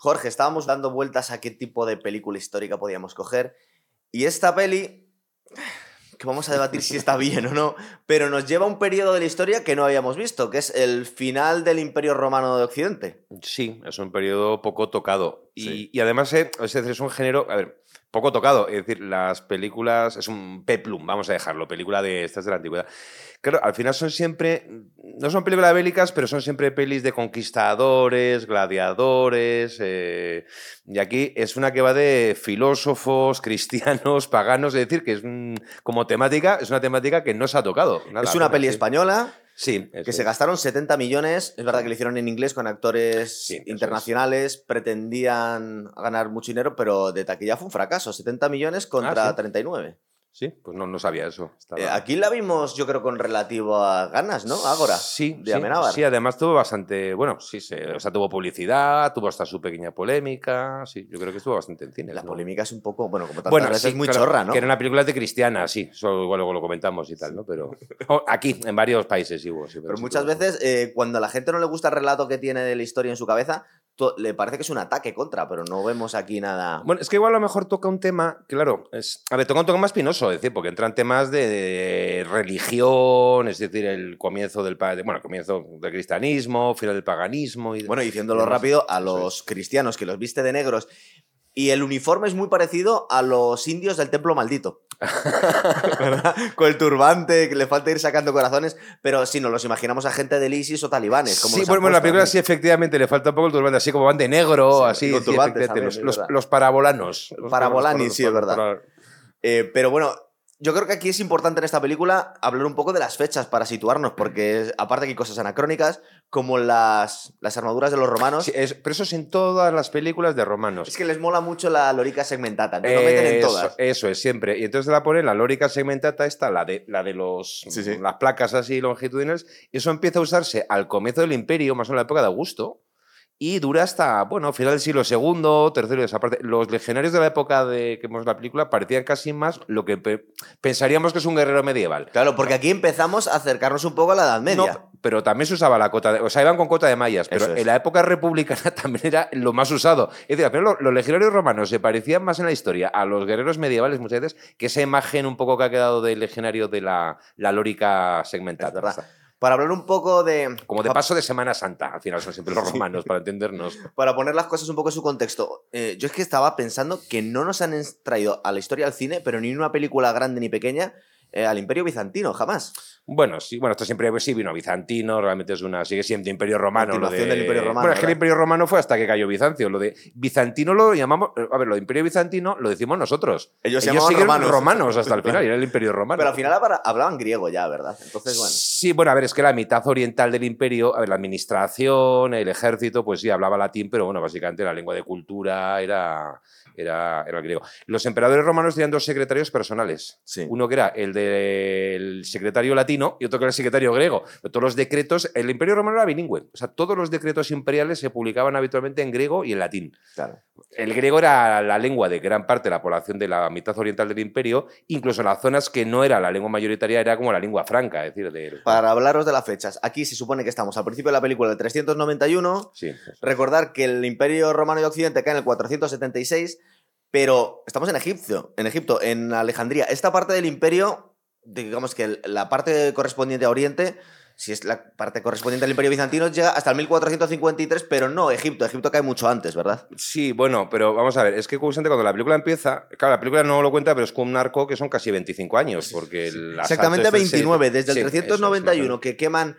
Jorge, estábamos dando vueltas a qué tipo de película histórica podíamos coger. Y esta peli, que vamos a debatir si está bien o no, pero nos lleva a un periodo de la historia que no habíamos visto, que es el final del Imperio Romano de Occidente. Sí, es un periodo poco tocado. Y, Sí. y además eh, es, es un género, a ver, poco tocado. Es decir, las películas, es un peplum, vamos a dejarlo, película de estas de la antigüedad. Claro, al final son siempre, no son películas bélicas, pero son siempre pelis de conquistadores, gladiadores. eh, y aquí es una que va de filósofos, cristianos, paganos, es decir, que es un- como temática, es una temática que no se ha tocado. nada, es una peli española Sí, que se gastaron 70 millones. Es verdad que lo hicieron en inglés con actores Sí, eso es. internacionales. Pretendían ganar mucho dinero, pero de taquilla fue un fracaso. 70 millones contra Ah, sí. 39. Sí, pues no, no sabía eso. Estaba- Eh, aquí la vimos, yo creo, con relativo a ganas, ¿no? Ágora. Sí, de sí, Amenábar. sí, además tuvo bastante, bueno, sí, se- o sea, tuvo publicidad, tuvo hasta su pequeña polémica, sí, yo creo que estuvo bastante en cine. La ¿no? polémica es un poco, bueno, como tantas Bueno, veces, sí, muy claro, chorra, ¿no? Que era una película de cristiana, sí, eso igual luego lo comentamos y tal, ¿no? Pero aquí, en varios países sí hubo, sí. Pero muchas veces, eh, cuando a la gente no le gusta el relato que tiene de la historia en su cabeza, le parece que es un ataque contra, pero no vemos aquí nada. Bueno, es que igual a lo mejor toca un tema, claro, es, a ver, toca un tema más pinoso, es decir, porque entran temas de, de religión, es decir, el comienzo del, de- bueno, el comienzo del cristianismo, final del paganismo y Bueno, diciéndolo rápido, a los cristianos que los viste de negros. Y el uniforme es muy parecido a los indios del templo maldito. ¿Verdad? Con el turbante, que le falta ir sacando corazones, pero si nos los imaginamos a gente del ISIS o talibanes. Como sí, bueno, la película sí, efectivamente, le falta un poco el turbante, así como van de negro, Sí, así. con sí, turbantes efectivamente, también, los, parabolanos. Los Parabolani, los- sí, es verdad. Eh, pero bueno, yo creo que aquí es importante en esta película hablar un poco de las fechas para situarnos, porque aparte que hay cosas anacrónicas, como las, las armaduras de los romanos. Sí, es- pero eso es en todas las películas de romanos. Es que les mola mucho la lorica segmentata, entonces lo meten en Eso- todas. Eso es, siempre. Y entonces la ponen, la lórica segmentata esta, la de, la de los, Sí, sí. las placas así longitudinales, y eso empieza a usarse al comienzo del imperio, más o menos en la época de Augusto, y dura hasta, bueno, final del siglo II, tercero, esa parte. Los legionarios de la época de que vemos la película parecían casi más lo que pe- pensaríamos que es un guerrero medieval. Claro, porque aquí empezamos a acercarnos un poco a la Edad Media. No, pero también se usaba la cota de. O sea, iban con cota de mallas, pero es. en la época republicana también era lo más usado. Es decir, final los, los legionarios romanos se parecían más en la historia a los guerreros medievales muchas veces que esa imagen un poco que ha quedado del legionario de la, la lórica Es segmentada. verdad. Para hablar un poco de. Como de pa- paso de Semana Santa, al final son siempre los romanos, para entendernos. Para poner las cosas un poco en su contexto. eh, yo es que estaba pensando que no nos han traído a la historia del cine, pero ni una película grande ni pequeña, eh, al Imperio Bizantino, jamás. Bueno, sí, bueno, esto siempre sí vino bizantino, realmente es una, sigue siendo Imperio Romano. Lo Continuación de, del Imperio Romano, Bueno, es que el. Imperio Romano fue hasta que cayó Bizancio. Lo de bizantino lo llamamos, a ver, lo de Imperio Bizantino lo decimos nosotros. Ellos se llamaban siguieron romanos. hasta el final, y era el Imperio Romano. Pero al final habla- hablaban griego ya, ¿verdad? Entonces, bueno. Sí, bueno, a ver, es que la mitad oriental del imperio, a ver, la administración, el ejército, pues sí, hablaba latín, pero bueno, básicamente la lengua de cultura era, era, era el griego. Los emperadores romanos tenían dos secretarios personales. Sí. Uno que era el del secretario latino y otro que era el secretario griego. Pero todos los decretos, el imperio romano era bilingüe. O sea, todos los decretos imperiales se publicaban habitualmente en griego y en latín. Claro. El griego era la lengua de gran parte de la población de la mitad oriental del imperio, incluso en las zonas que no era la lengua mayoritaria, era como la lengua franca, es decir. Para hablaros de las fechas, aquí se supone que estamos al principio de la película del 391. Sí. Recordar que el Imperio Romano de Occidente cae en el 476, pero estamos en Egipto, en Egipto, en Alejandría. Esta parte del imperio, digamos que la parte correspondiente a Oriente, si es la parte correspondiente al Imperio Bizantino, llega hasta el 1453, pero no Egipto. Egipto cae mucho antes, ¿verdad? Sí, bueno, pero vamos a ver, es que curiosamente cuando la película empieza, claro, la película no lo cuenta, pero es con un arco que son casi 25 años, porque el Exactamente este se- 29, desde el Sí, eso es, 391 más o que queman,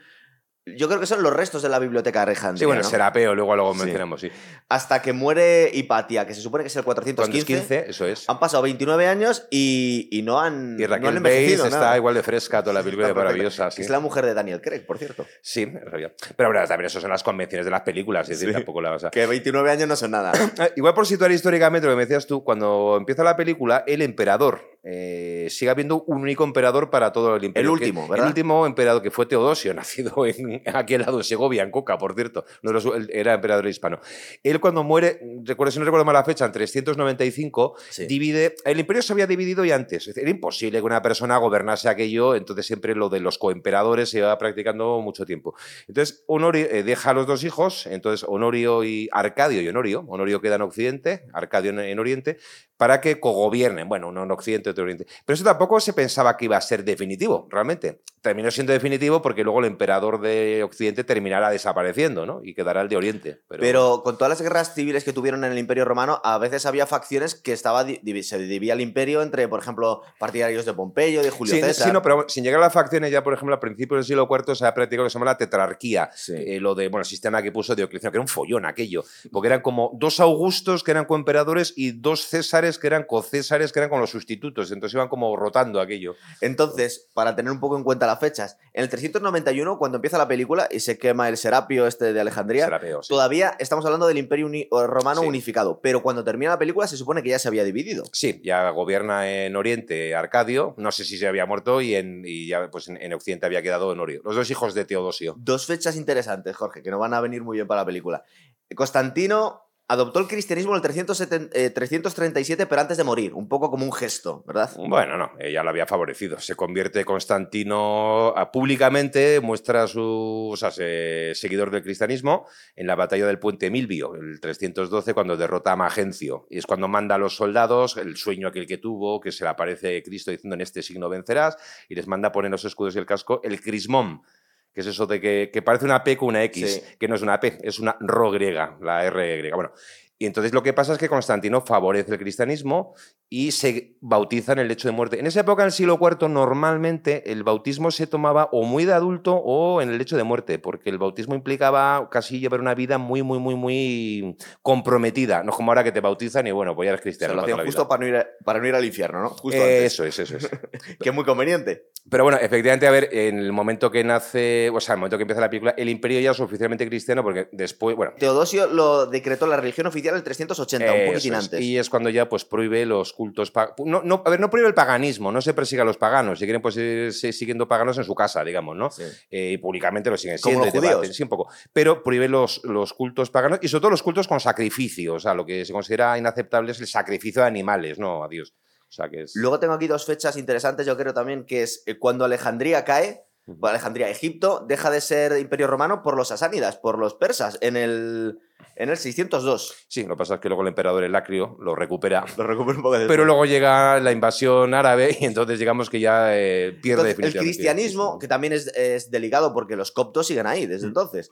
yo creo que son los restos de la biblioteca de. Alejandría, Sí, bueno, ¿no? Serapeo, luego luego mencionamos, sí. hasta que muere Hipatia, que se supone que es el 415. 415, eso es. Han pasado 29 años y, y no han, Y no Raquel han Bates está nada. igual de fresca, toda la perfecta. maravillosa. Sí. Es la mujer de Daniel Craig, por cierto. Sí, en realidad. Pero bueno, también eso son las convenciones de las películas, es decir, tampoco la vas a... Que 29 años no son nada. Igual por situar históricamente lo que me decías tú, cuando empieza la película, el emperador eh, sigue habiendo un único emperador para todo el imperio. El que- último, El ¿verdad? último emperador que fue Teodosio, nacido en aquí al lado de Segovia, en Coca, por cierto. él era emperador hispano. Él cuando muere, recuerdo, si no recuerdo mal la fecha, en 395, Sí. divide. El imperio se había dividido ya antes. Era imposible que una persona gobernase aquello, entonces siempre lo de los coemperadores se iba practicando mucho tiempo. Entonces, Honorio eh, deja a los dos hijos, entonces Honorio y Arcadio y Honorio. Honorio queda en Occidente, Arcadio en, en Oriente, para que cogobiernen. Bueno, uno en Occidente, en Oriente. Pero eso tampoco se pensaba que iba a ser definitivo, realmente. Terminó siendo definitivo porque luego el emperador de Occidente terminará desapareciendo, ¿no? Y quedará el de Oriente. Pero, Pero con todas las guerras civiles que tuvieron en el Imperio Romano, a veces había facciones que estaba se dividía el imperio entre, por ejemplo, partidarios de Pompeyo, de Julio Sí, César. sí, no, pero sin llegar a las facciones, ya por ejemplo, a principios del siglo IV se ha practicado lo que se llama la tetrarquía. Sí. Eh, lo de, bueno, el sistema que puso Diocleciano, que era un follón aquello. Porque eran como dos Augustos que eran coemperadores y dos Césares que eran cocésares que eran con los sustitutos. Entonces iban como rotando aquello. Entonces, para tener un poco en cuenta las fechas, en el 391, cuando empieza la película y se quema el Serapio este de Alejandría, Serapeo, sí. todavía estamos hablando del Imperio uni- Romano Sí. unificado, pero cuando termina la película se supone que ya se había dividido. Sí, ya gobierna en Oriente Arcadio, no sé si se había muerto y, en, y ya pues en, en Occidente había quedado Honorio. Los dos hijos de Teodosio. Dos fechas interesantes, Jorge, que no van a venir muy bien para la película. Constantino adoptó el cristianismo en el 370 eh, 337, pero antes de morir, un poco como un gesto, ¿verdad? Bueno, no, ella lo había favorecido. Se convierte Constantino a- públicamente, muestra su o sea, se- seguidor del cristianismo en la batalla del puente Milvio, el 312, cuando derrota a Magencio. Y es cuando manda a los soldados, el sueño aquel que tuvo, que se le aparece Cristo diciendo en este signo vencerás, y les manda a poner los escudos y el casco, el crismón. Que es eso de que, que parece una P con una X, Sí. que no es una P, es una Ro griega, la R griega. Bueno, y entonces lo que pasa es que Constantino favorece el cristianismo y se bautiza en el lecho de muerte. En esa época, en el siglo IV, normalmente el bautismo se tomaba o muy de adulto o en el lecho de muerte, porque el bautismo implicaba casi llevar una vida muy, muy, muy, muy comprometida. No es como ahora que te bautizan y bueno, pues ya eres Se cristiano. lo para hacían justo para no, ir a- para no ir al infierno, ¿no? Justo Eh, antes. Eso es, eso es. Que es muy conveniente. Pero bueno, efectivamente, a ver, en el momento que nace, o sea, en el momento que empieza la película, el imperio ya es oficialmente cristiano porque después, bueno, Teodosio lo decretó la religión oficial el 380, un poquitín es. antes. Y es cuando ya pues prohíbe los cultos. No, no, a ver, no prohíbe el paganismo, no se persigue a los paganos. Si quieren, pues ir siguiendo paganos en su casa, digamos, ¿no? Sí. Eh, y públicamente lo siguen Como siendo. los y debaten, sí, un poco. Pero prohíbe los, los cultos paganos y sobre todo los cultos con sacrificio. O sea, lo que se considera inaceptable es el sacrificio de animales, ¿no? A Dios. O sea, que es. Luego tengo aquí dos fechas interesantes, yo creo también, que es eh, cuando Alejandría cae, Alejandría, Egipto, deja de ser imperio romano por los asánidas, por los persas, en el, en el 602. Sí, lo que pasa es que luego el emperador Elacrio lo recupera. Lo recupero un poco después. Pero luego llega la invasión árabe y entonces digamos que ya eh, pierde Entonces, el cristianismo, que también es, es delicado porque los coptos siguen ahí desde Mm. entonces.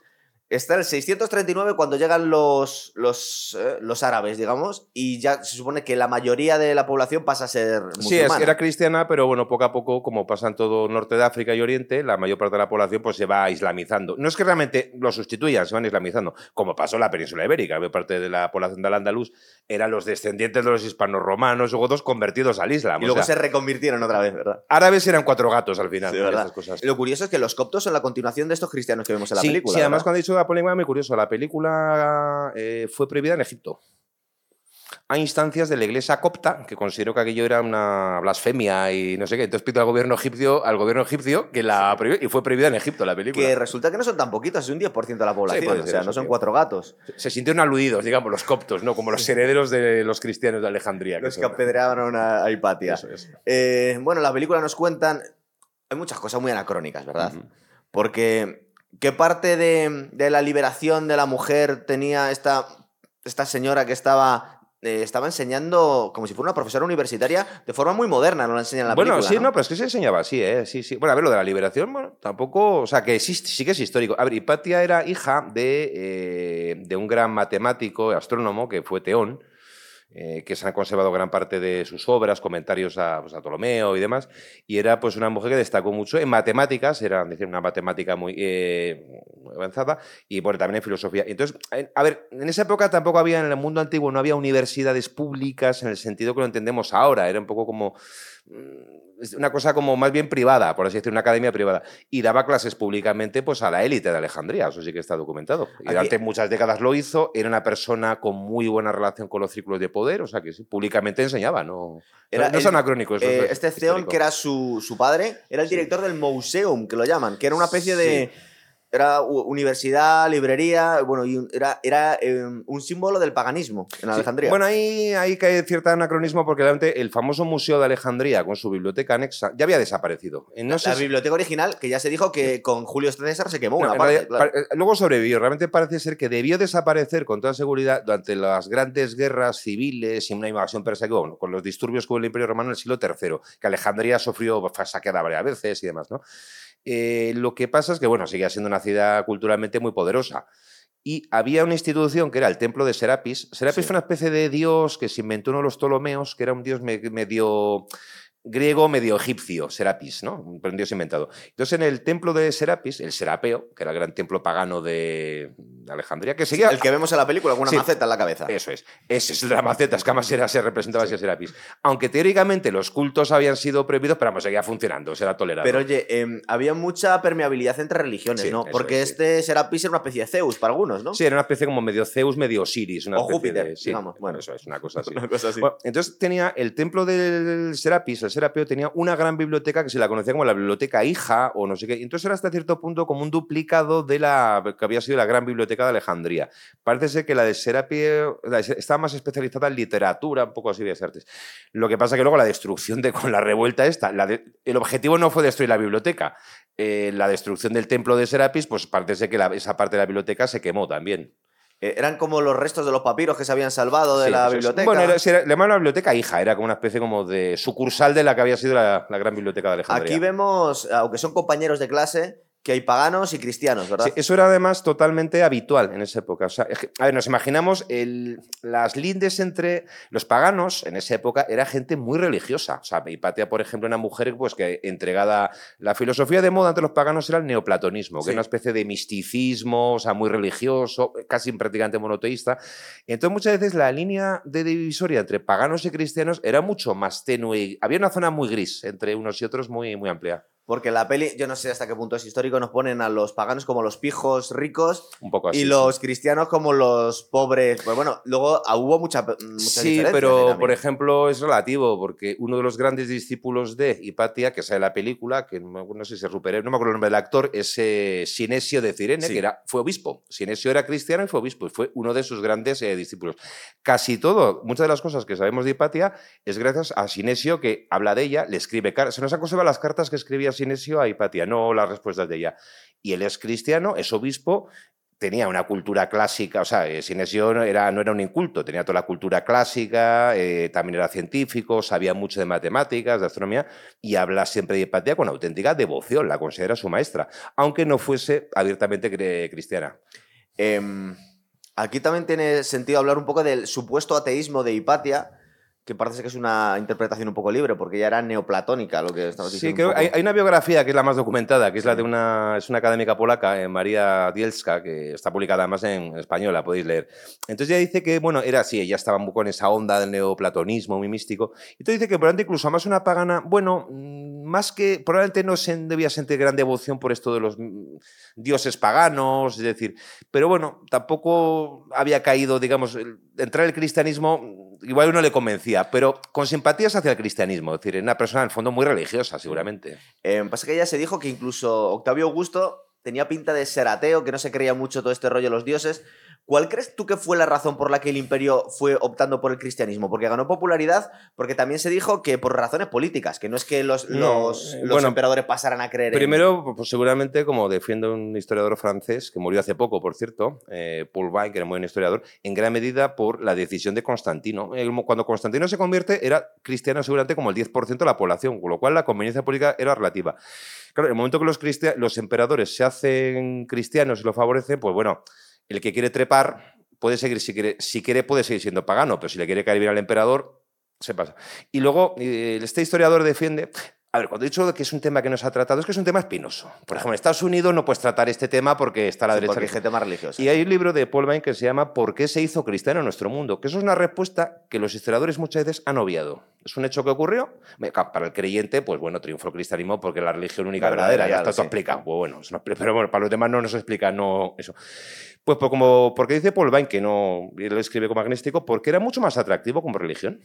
Está en el 639 cuando llegan los, los, eh, los árabes, digamos, y ya se supone que la mayoría de la población pasa a ser musulmana. Sí, es era cristiana, pero bueno, poco a poco, como pasa en todo norte de África y Oriente, la mayor parte de la población pues se va islamizando. No es que realmente lo sustituyan, se van islamizando, como pasó en la península ibérica. La mayor parte de la población del andaluz eran los descendientes de los hispanos romanos o godos convertidos al Islam. Y o luego sea, se reconvirtieron otra vez, ¿verdad? Árabes eran cuatro gatos al final. ¿verdad? Cosas. Lo curioso es que los coptos son la continuación de estos cristianos que vemos en la sí, película. sí, además ¿verdad? cuando he dicho la polémica, muy curioso, la película eh, fue prohibida en Egipto. Hay instancias de la iglesia copta que consideró que aquello era una blasfemia y no sé qué. Entonces pidió al gobierno egipcio, al gobierno egipcio que la prohibió y fue prohibida en Egipto la película. Que resulta que no son tan poquitos, es un 10% de la población. o sea, no son cuatro gatos. Se sintieron aludidos, digamos, los coptos, ¿no? Como los herederos de los cristianos de Alejandría. Los que son- apedrearon a, a Hipatia. Eso es. Eh, bueno, la película nos cuentan. Hay muchas cosas muy anacrónicas, ¿verdad? Porque. ¿Qué parte de, de la liberación de la mujer tenía esta, esta señora que estaba. eh, estaba enseñando como si fuera una profesora universitaria de forma muy moderna, no la enseñan en la bueno, película. sí, ¿no? no, pero es que se enseñaba así, ¿eh? Sí, sí. Bueno, a ver, lo de la liberación, bueno, tampoco. O sea, que sí, sí que es histórico. A ver, Hipatia era hija de, eh, de un gran matemático, astrónomo, que fue Teón, eh, que se han conservado gran parte de sus obras, comentarios a, pues, a Ptolomeo y demás. Y era, pues, una mujer que destacó mucho en matemáticas, era, decir, una matemática muy. eh, muy avanzada, y bueno, también en filosofía. Entonces, a ver, en esa época tampoco había, en el mundo antiguo, no había universidades públicas en el sentido que lo entendemos ahora, era un poco como mm, una cosa como más bien privada, por así decirlo, una academia privada. Y daba clases públicamente pues, a la élite de Alejandría, eso sí que está documentado. Y durante muchas décadas lo hizo, era una persona con muy buena relación con los círculos de poder, o sea que sí, públicamente enseñaba, no, era no, es anacrónico. Eh, este Zeon, que era su, su, padre, era el director del Museum, que lo llaman, que era una especie de era universidad, librería, bueno, y era, era em, un símbolo del paganismo en Alejandría. Bueno, ahí, ahí cae cierto anacronismo porque realmente el famoso Museo de Alejandría con su biblioteca anexa ya había desaparecido. Eh, no la, biblioteca original, que ya se dijo que con Julio César se quemó una parte. Eh, luego sobrevivió. Realmente parece ser que debió desaparecer con toda seguridad durante las grandes guerras civiles y una invasión persa con los disturbios que hubo en el Imperio Romano en el siglo III, que Alejandría sufrió, fue saqueada varias veces y demás, ¿no? Eh, lo que pasa es que, bueno, seguía siendo una ciudad culturalmente muy poderosa. Y había una institución que era el templo de Serapis. Serapis fue una especie de dios que se inventó uno de los Ptolomeos, que era un dios medio griego medio egipcio, Serapis, ¿no? Un dios inventado. Entonces, en el templo de Serapis, el Serapeo, que era el gran templo pagano de Alejandría, que seguía... El que vemos en la película con una maceta en la cabeza. Eso es. Ese es la maceta, es que además era, se representaba así a Serapis. Aunque teóricamente los cultos habían sido prohibidos, pero vamos, seguía funcionando, se era tolerado. Pero oye, em, había mucha permeabilidad entre religiones, ¿no? Porque este Serapis era una especie de Zeus para algunos, ¿no? Sí, era una especie como medio Zeus, medio Osiris. Una o Júpiter, digamos. Bueno, eso es, una cosa así. entonces tenía el templo del Serapis, Serapio tenía una gran biblioteca que se la conocía como la biblioteca hija o no sé qué. Entonces era hasta cierto punto como un duplicado de la que había sido la gran biblioteca de Alejandría. Parece ser que la de Serapio estaba más especializada en literatura, un poco así de artes. Lo que pasa que luego la destrucción de con la revuelta esta, el objetivo no fue destruir la biblioteca. Eh, la destrucción del templo de Serapis, pues parece ser que esa parte de la biblioteca se quemó también. Eh, eran como los restos de los papiros que se habían salvado de la biblioteca. Bueno, le llamaban la biblioteca hija, era como una especie como de sucursal de la que había sido la, la gran biblioteca de Alejandría. Aquí vemos, aunque son compañeros de clase, que hay paganos y cristianos, ¿verdad? Sí, eso era además totalmente habitual en esa época. a ver, nos imaginamos las lindes entre los paganos en esa época era gente muy religiosa. O sea, Hipatia, por ejemplo, una mujer pues, que entregada. La filosofía de moda entre los paganos era el neoplatonismo, que era una especie de misticismo, o sea, muy religioso, casi prácticamente monoteísta. Entonces, muchas veces la línea de divisoria entre paganos y cristianos era mucho más tenue. Había una zona muy gris entre unos y otros muy, muy amplia. Porque la peli, yo no sé hasta qué punto es histórico, nos ponen a los paganos como los pijos ricos Un poco así, y los cristianos como los pobres. Pues bueno, luego ah, hubo mucha, mucha Sí, pero por ejemplo es relativo, porque uno de los grandes discípulos de Hipatia, que sale la película, que no, sé si es Rupert, no me acuerdo el nombre del actor, es eh, Sinesio de Cirene, que era, fue obispo. Sinesio era cristiano y fue obispo, y fue uno de sus grandes eh, discípulos. Casi todo, muchas de las cosas que sabemos de Hipatia es gracias a Sinesio, que habla de ella, le escribe cartas. Se nos han conservado las cartas que escribía Sinesio a Hipatia, no las respuestas de ella. Y él es cristiano, es obispo, tenía una cultura clásica, o sea, eh, Sinesio no era, no era un inculto, tenía toda la cultura clásica, eh, también era científico, sabía mucho de matemáticas, de astronomía, y habla siempre de Hipatia con auténtica devoción, la considera su maestra, aunque no fuese abiertamente cristiana. Em, aquí también tiene sentido hablar un poco del supuesto ateísmo de Hipatia, que parece que es una interpretación un poco libre, porque ya era neoplatónica lo que estabas diciendo. Sí, creo hay, hay, una biografía que es la más documentada, que es la de una, es una académica polaca, eh, María Dielska, que está publicada además en español, la podéis leer. Entonces ella dice que, bueno, era así, ella estaba un en esa onda del neoplatonismo muy místico. Y entonces dice que probablemente incluso más una pagana, bueno, mm, más que, probablemente no se, debía sentir gran devoción por esto de los mm, dioses paganos, es decir, pero bueno, tampoco había caído, digamos, entrar el cristianismo, igual uno le convencía, pero con simpatías hacia el cristianismo, es decir, una persona en el fondo muy religiosa, seguramente. Eh, pasa que ya se dijo que incluso Octavio Augusto tenía pinta de ser ateo, que no se creía mucho todo este rollo de los dioses, ¿Cuál crees tú que fue la razón por la que el imperio fue optando por el cristianismo? Porque ganó popularidad, porque también se dijo que por razones políticas, que no es que los, los, eh, emperadores pasaran a creer Primero, pues seguramente, como defiende un historiador francés, que murió hace poco, por cierto, eh, Paul Vain, que era muy buen historiador, en gran medida por la decisión de Constantino. Cuando Constantino se convierte, era cristiano seguramente como el 10% de la población, con lo cual la conveniencia política era relativa. Claro, en el momento que los, los emperadores se hacen cristianos y lo favorecen, pues bueno el que quiere trepar puede seguir, si quiere, si quiere puede seguir siendo pagano, pero si le quiere caer bien al emperador, se pasa. Y luego, eh, este historiador defiende, A ver, cuando he dicho que es un tema que no se ha tratado, es que es un tema espinoso. Por ejemplo, en Estados Unidos no puedes tratar este tema porque está la Sí, derecha. porque hay gente más religiosa. Y hay un libro de Paul Vine que se llama ¿Por qué se hizo cristiano en nuestro mundo? Que eso es una respuesta que los historiadores muchas veces han obviado. Es un hecho que ocurrió. Para el creyente, pues bueno, triunfó el cristianismo porque es la religión única La verdadera, verdadera. ya está todo sé. explicado. Pues bueno, es pero bueno, para los demás no nos explica no eso. Pues por- como, porque dice Paul Vine que no, él lo escribe como agnóstico, porque era mucho más atractivo como religión.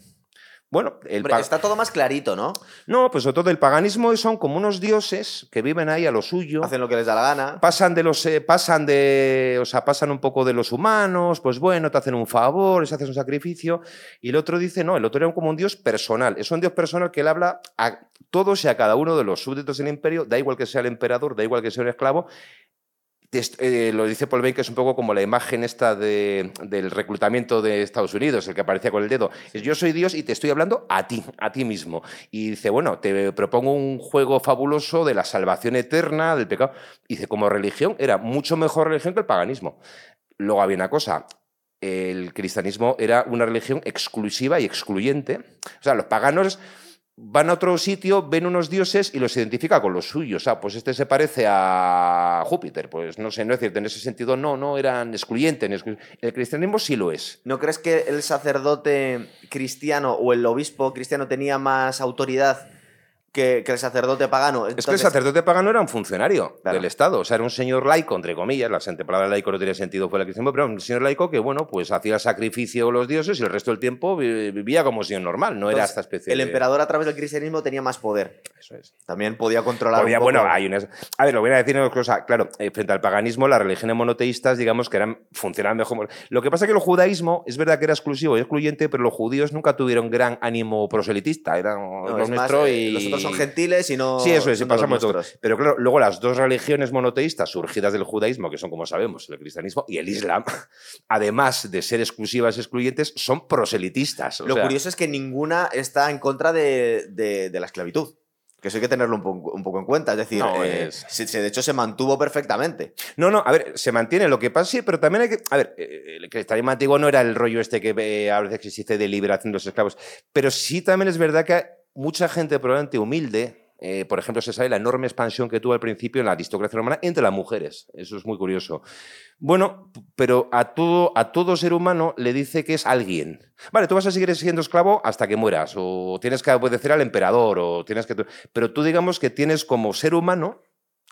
Bueno, el Hombre, está todo más clarito, ¿no? no, pues sobre todo el paganismo son como unos dioses que viven ahí a lo suyo Hacen lo que les da la gana. pasan de los eh, pasan de o sea pasan un poco de los humanos pues bueno te hacen un favor les haces un sacrificio y el otro dice no el otro era como un dios personal es un dios personal que él habla a todos y a cada uno de los súbditos del imperio da igual que sea el emperador da igual que sea un esclavo eh, lo dice Paul que es un poco como la imagen esta de- del reclutamiento de Estados Unidos, el que aparecía con el dedo. Yo soy Dios y te estoy hablando a ti, a ti mismo. Y dice, bueno, te propongo un juego fabuloso de la salvación eterna, del pecado. Y dice, como religión, era mucho mejor religión que el paganismo. Luego había una cosa, el cristianismo era una religión exclusiva y excluyente. O sea, los paganos van a otro sitio, ven unos dioses y los identifica con los suyos. Sea, pues este se parece a Júpiter. Pues no sé, no es cierto. En ese sentido, no, no eran excluyentes. El cristianismo sí lo es. ¿No crees que el sacerdote cristiano o el obispo cristiano tenía más autoridad que, que el sacerdote pagano? Es que el sacerdote pagano era un funcionario Claro. del Estado, o sea, era un señor laico, entre comillas, la palabra laico no tiene sentido fuera cristianismo, pero era un señor laico que, bueno, pues hacía sacrificio a los dioses y el resto del tiempo vi- vivía como señor normal, no era esta especie el emperador a través del cristianismo tenía más poder. Eso es. También podía controlar Podía- un poco. bueno, hay unas... A ver, lo voy a decir una cosa. Claro, eh, frente al paganismo, las religiones monoteístas, digamos que eran, funcionaban mejor. Lo que pasa es que el judaísmo es verdad que era exclusivo y excluyente, pero los judíos nunca tuvieron gran ánimo proselitista. Eran No, los nuestros eh, y... Los otros son gentiles y no. Sí, eso es, y no pasamos todo. Pero claro, luego las dos religiones monoteístas surgidas del judaísmo, que son, como sabemos, el cristianismo y el islam, además de ser exclusivas y excluyentes, son proselitistas. o Lo sea, curioso es que ninguna está en contra de, de- de la esclavitud. Que eso hay que tenerlo un, po- un poco en cuenta. Es decir, No, eh, es- se- se- de hecho se mantuvo perfectamente. No, no, a ver, se mantiene lo que pasa, sí, pero también hay que. A ver, eh, el cristianismo antiguo no era el rollo este que eh, a veces existe de liberación de los esclavos, pero sí también es verdad que mucha gente probablemente humilde. eh, por ejemplo, se sabe la enorme expansión que tuvo al principio en la aristocracia romana entre las mujeres. Eso es muy curioso. Bueno, pero a todo, a todo ser humano le dice que es alguien. Vale, tú vas a seguir siendo esclavo hasta que mueras, o tienes que obedecer al emperador, o tienes que. Pero tú digamos que tienes como ser humano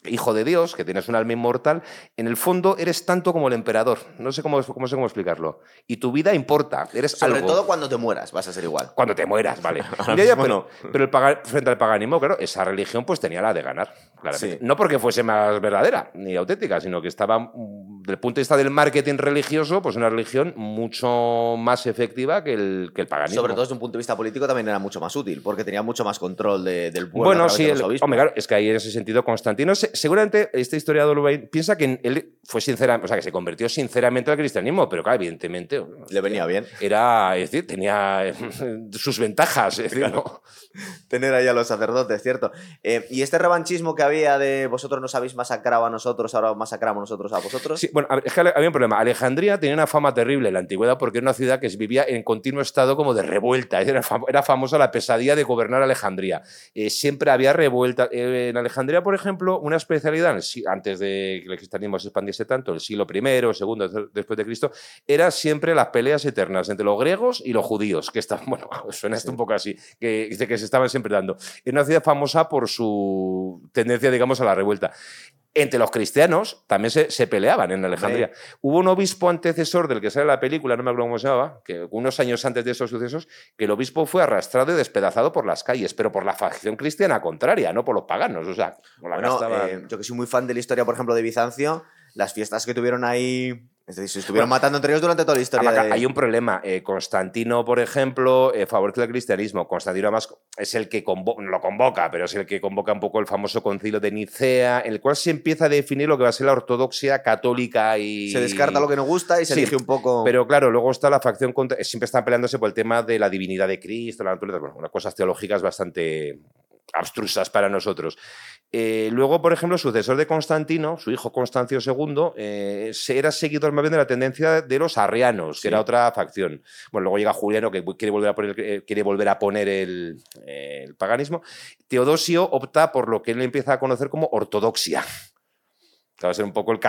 hijo de Dios, que tienes un alma inmortal, en el fondo eres tanto como el emperador. No sé cómo, cómo sé cómo explicarlo. Y tu vida importa, eres Sobre algo. todo cuando te mueras, vas a ser igual. Cuando te mueras, vale. Ahora Ya, ya, mismo pero, pero el paga- frente al paganismo, claro, esa religión pues tenía la de ganar. Claramente. Sí. No porque fuese más verdadera ni auténtica, sino que estaba, mm, desde el punto de vista del marketing religioso, pues una religión mucho más efectiva que el, que el paganismo. Sobre todo desde un punto de vista político también era mucho más útil, porque tenía mucho más control de- del pueblo. Bueno, sí, el- hombre, claro, es que ahí en ese sentido Constantino, se- seguramente este historiador Ubaid piensa que él fue sincera, o sea, que se convirtió sinceramente al cristianismo, pero claro, evidentemente Le venía bien era, es decir, tenía eh, sus ventajas, es decir, ¿no? tener ahí a los sacerdotes, ¿cierto? Eh, y este revanchismo que había de vosotros nos habéis masacrado a nosotros, ahora masacramos nosotros a vosotros. Sí, bueno, es que había un problema. Alejandría tenía una fama terrible en la antigüedad porque era una ciudad que vivía en continuo estado como de revuelta. Era, fam- era famosa la pesadilla de gobernar Alejandría. Eh, siempre había revuelta. Eh, en Alejandría, por ejemplo, una especialidad, antes de que el cristianismo se expandiese tanto, el siglo I, el segundo de- después de Cristo, era siempre las peleas eternas entre los griegos y los judíos, que estaban, bueno, suena esto un poco así, que, que se estaban siempre dando. Era una ciudad famosa por su tendencia, digamos, a la revuelta. Entre los cristianos también se, se peleaban en Alejandría. Hubo un obispo antecesor del que sale la película, no me acuerdo cómo se llamaba, que unos años antes de esos sucesos, que el obispo fue arrastrado y despedazado por las calles, pero por la facción cristiana contraria, no por los paganos. O sea, por la que Bueno, estaban- eh, yo que soy muy fan de la historia, por ejemplo, de Bizancio, las fiestas que tuvieron ahí, es decir, se estuvieron matando entre ellos durante toda la historia. De- Hay un problema. Eh, Constantino, por ejemplo, eh, favorece el cristianismo. Constantino, además, es el que convo- lo convoca, pero es el que convoca un poco el famoso concilio de Nicea, en el cual se empieza a definir lo que va a ser la ortodoxia católica y. Se descarta lo que nos gusta y se Sí, elige un poco. Pero claro, luego está la facción contra. Siempre están peleándose por el tema de la divinidad de Cristo, la naturaleza. Bueno, unas cosas teológicas bastante abstrusas para nosotros. Eh, luego, por ejemplo, sucesor de Constantino, su hijo Constancio II, eh, era seguidor más bien de la tendencia de los arrianos, que era otra facción. Bueno, luego llega Juliano, que quiere volver a poner, eh, quiere volver a poner el, el paganismo. Teodosio opta por lo que él empieza a conocer como ortodoxia va a ser un poco el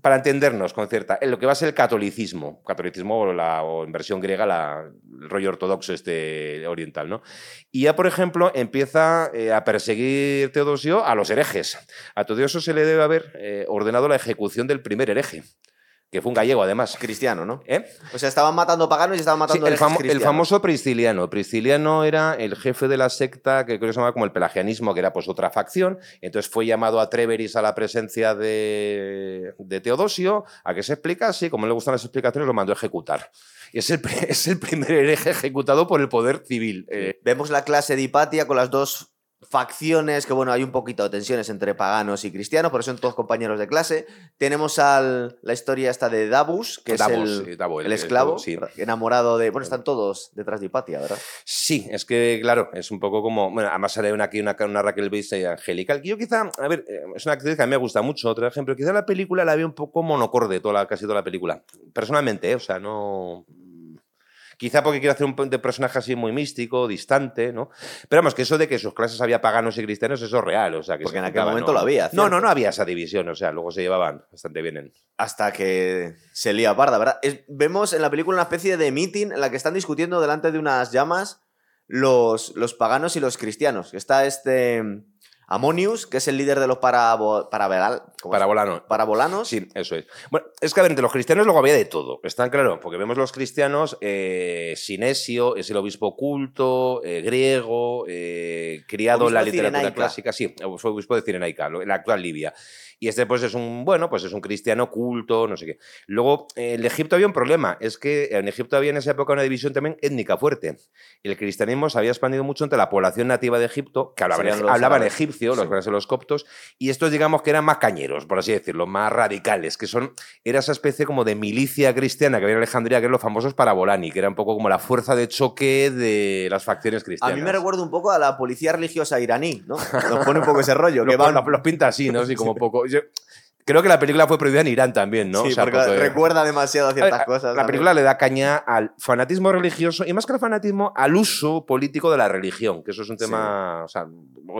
para entendernos con cierta lo que va a ser el catolicismo catolicismo o, la, o en versión griega la, el rollo ortodoxo este oriental no y ya por ejemplo empieza eh, a perseguir Teodosio a los herejes. A Teodosio se le debe haber eh, ordenado la ejecución del primer hereje que fue un gallego además. Cristiano, ¿no? ¿Eh? O sea, estaban matando paganos y estaban matando sí, el, el, famoso Prisciliano. Prisciliano era el jefe de la secta que creo que se llamaba como el pelagianismo, que era pues otra facción. Entonces fue llamado a Treveris a la presencia de, de Teodosio a que se explicase, como le gustan las explicaciones, lo mandó a ejecutar. Y es el, es el primer hereje ejecutado por el poder civil. Eh, Vemos la clase de Hipatia con las dos facciones, que bueno, hay un poquito de tensiones entre paganos y cristianos, por eso son todos compañeros de clase. Tenemos al, la historia esta de Davus, que es el, el, esclavo, enamorado de... Bueno, están todos detrás de Hipatia, ¿verdad? Sí, es que, claro, es un poco como... Bueno, además sale una, aquí una, una Raquel Weisz angelical. Yo quizá, a ver, eh, es una actriz que a mí me gusta mucho, otro ejemplo, quizá la película la veo un poco monocorde, toda la, casi toda la película. Personalmente, ¿eh? o sea, no... Quizá porque quiere hacer un personaje así muy místico, distante, ¿no? Pero vamos, que eso de que sus clases había paganos y cristianos, eso es real. O sea, que porque en aquel momento lo había. No, no, no había esa división. O sea, luego se llevaban bastante bien. En... Hasta que se lía parda, ¿verdad? vemos en la película una especie de meeting en la que están discutiendo delante de unas llamas los, los paganos y los cristianos. Está este Amonius, que es el líder de los parabol, parabolanos. parabolanos. Sí, eso es. Bueno, es que a ver, entre los cristianos luego había de todo, está claro, porque vemos los cristianos, eh, Sinesio es el obispo culto, eh, griego, eh, criado en la literatura clásica, sí, fue obispo de Cirenaica, en la actual Libia. Y este pues es un, bueno, pues es un cristiano culto, no sé qué. Luego, en Egipto había un problema, es que en Egipto había en esa época una división también étnica fuerte. El cristianismo se había expandido mucho entre la población nativa de Egipto, que hablaban, hablaban egipcio, los los coptos, y estos digamos que eran más cañeros, por así decirlo, más radicales, que son, era esa especie como de milicia cristiana que había en Alejandría, que eran los famosos parabolani, que era un poco como la fuerza de choque de las facciones cristianas. A mí me recuerda un poco a la policía religiosa iraní, ¿no? Nos pone un poco ese rollo. que van... los, pinta así, ¿no? Así como poco creo que la película fue prohibida en Irán también, ¿no? Sí, porque recuerda demasiado a ciertas cosas. La película le da caña al fanatismo religioso y más que al fanatismo, al uso político de la religión, que eso es un tema, o sea,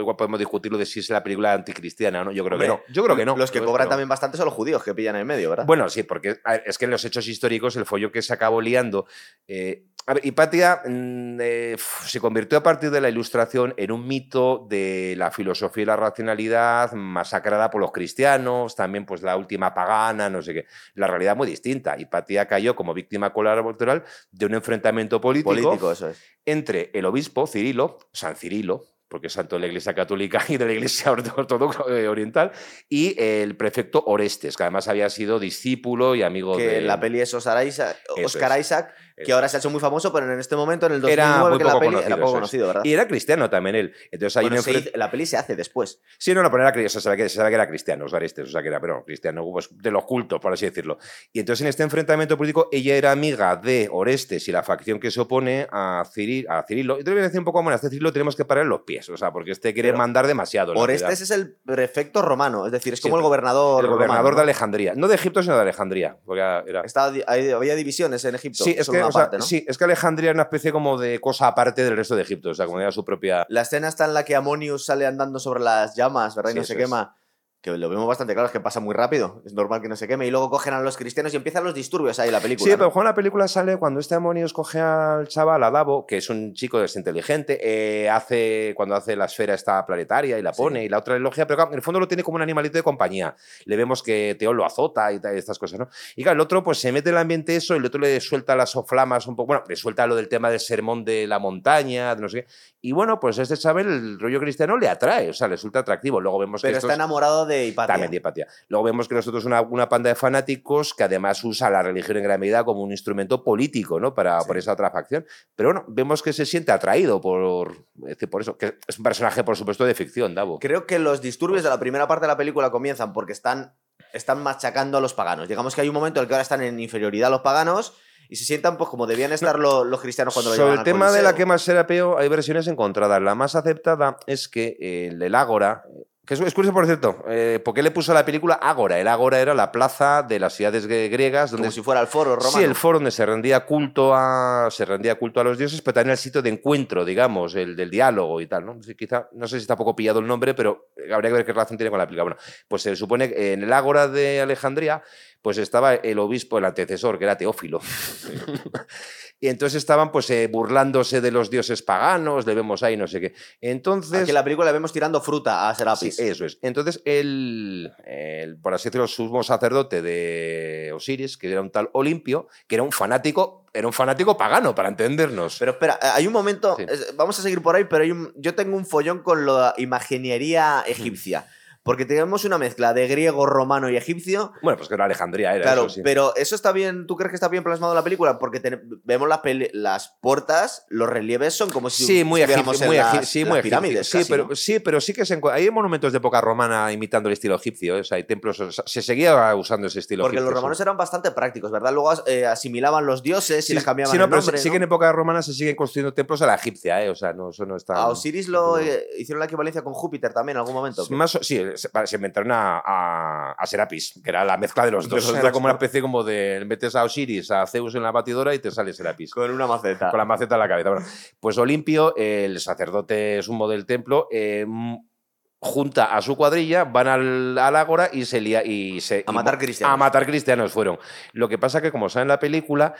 igual podemos discutirlo de si es la película anticristiana, ¿no? Yo creo que no. Yo creo que no. Los que cobran también bastante son los judíos que pillan en medio, ¿verdad? Bueno, sí, porque es que en los hechos históricos el follo que se acabó liando eh, a ver, Hipatia mm, eh, se convirtió a partir de la Ilustración en un mito de la filosofía y la racionalidad masacrada por los cristianos, también pues la última pagana, no sé qué. La realidad muy distinta. Hipatia cayó como víctima colateral de un enfrentamiento político, político eso es. entre el obispo Cirilo, San Cirilo, porque es santo de la Iglesia Católica y de la Iglesia Ortodoxa eh, Oriental, y el prefecto Orestes, que además había sido discípulo y amigo que de... la peli es Oscar Isaac, Oscar Isaac que ahora se ha hecho muy famoso, pero en este momento, en el 2009, que la peli conocido, era poco conocido, ¿verdad? Y era cristiano también él. Entonces bueno, la peli se hace después. Sí, no, no, pero era, o sea, se, sabe que, se sabe que era cristiano, Oscar Orestes, o sea, que era, pero cristiano pues, de los cultos, por así decirlo. Y entonces en este enfrentamiento político, ella era amiga de Orestes y la facción que se opone a, Cirilo. A Cirilo. Y te voy a decir un poco, bueno, a este Cirilo tenemos que parar los pies, o sea, porque este quiere mandar demasiado. Orestes es el prefecto romano, es decir, es como el gobernador. El gobernador romano, de Alejandría. No de Egipto, sino de Alejandría. Porque era... Estaba, había divisiones en Egipto. Sí, es que, sí, es que Alejandría era una especie como de cosa aparte del resto de Egipto, o sea, como era su propia... La escena está en la que Amonius sale andando sobre las llamas, ¿verdad? Y no se quema que lo vemos bastante claro, es que pasa muy rápido, es normal que no se queme, y luego cogen a los cristianos y empiezan los disturbios ahí en la película. Sí, pero Juan, la película sale cuando este demonio coge al chaval, a Davo, que es un chico desinteligente, eh, hace, cuando hace la esfera esta planetaria y la pone, y la otra elogia, pero en el fondo lo tiene como un animalito de compañía. Le vemos que Teo lo azota y, tal, y estas cosas, ¿no? Y claro, el otro pues se mete en el ambiente eso, y el otro le suelta las oflamas un poco, bueno, le suelta lo del tema del sermón de la montaña, de no sé qué. Y bueno, pues este chaval, el rollo cristiano le atrae, o sea, le resulta atractivo. Luego vemos pero está enamorado de Hipatia. También de Hipatia. Luego vemos que nosotros una, una panda de fanáticos que además usa la religión en gran medida como un instrumento político, ¿no? Para, por esa otra facción. Pero bueno, vemos que se siente atraído por, por eso, que es un personaje, por supuesto, de ficción, Davo. Creo que los disturbios de la primera parte de la película comienzan porque están, están machacando a los paganos. Digamos que hay un momento en el que ahora están en inferioridad los paganos y se sientan pues como debían estar lo- los cristianos cuando Sobre el al tema de la quema serapeo hay versiones encontradas. La más aceptada es que el, el Ágora, que es, es curioso por cierto, eh, ¿por qué le puso a la película Ágora? El Ágora era la plaza de las ciudades griegas donde como si fuera el foro romano. Sí, el foro donde se rendía culto a se rendía culto a los dioses, pero también el sitio de encuentro, digamos, el del diálogo y tal, ¿no? Sí, quizá, no sé si está poco pillado el nombre, pero habría que ver qué relación tiene con la película. Bueno, pues se supone que en el Ágora de Alejandría, pues estaba el obispo, el antecesor, que era Teófilo. y entonces estaban pues eh, burlándose de los dioses paganos, le vemos ahí no sé qué. Entonces Aquí en la película le vemos tirando fruta a Serapis. Sí, eso es. Entonces, el, el, por así decirlo, sumo sacerdote de Osiris, que era un tal Olimpio, que era un fanático, era un fanático pagano, para entendernos. Pero espera, eh, hay un momento, Sí. vamos a seguir por ahí, pero hay un- yo tengo un follón con la imaginería egipcia. Porque tenemos una mezcla de griego, romano y egipcio. bueno, pues que era Alejandría, era Claro, eso, sí. pero eso está bien, ¿tú crees que está bien plasmado en la película? Porque vemos las, peli- las puertas, los relieves son como si Sí, muy estuviéramos egipcio, en muy las- sí, las muy egipcio. pirámides. Sí, pero, ¿no? sí, pero sí que se. Hay monumentos de época romana imitando el estilo egipcio. ¿eh? O sea, hay templos. o sea, se seguía usando ese estilo Porque egipcio. los romanos sí. eran bastante prácticos, ¿verdad? Luego eh, asimilaban los dioses y les cambiaban sí, no, el pero nombre, sí ¿no? que en época romana se siguen construyendo templos a la egipcia, ¿eh? O sea, no, eso no está. A Osiris lo eh, hicieron la equivalencia con Júpiter también en algún momento. Más, sí, se, inventaron a, a, a Serapis, que era la mezcla de los dos. era como una especie como de metes a Osiris, a Zeus en la batidora y te sale Serapis. Con una maceta. Con la maceta en la cabeza. Bueno, pues Olimpio, el sacerdote sumo del templo, eh, junta a su cuadrilla, van al, al ágora y se lía y se A matar cristianos. A matar cristianos fueron. Lo que pasa que como sale en la película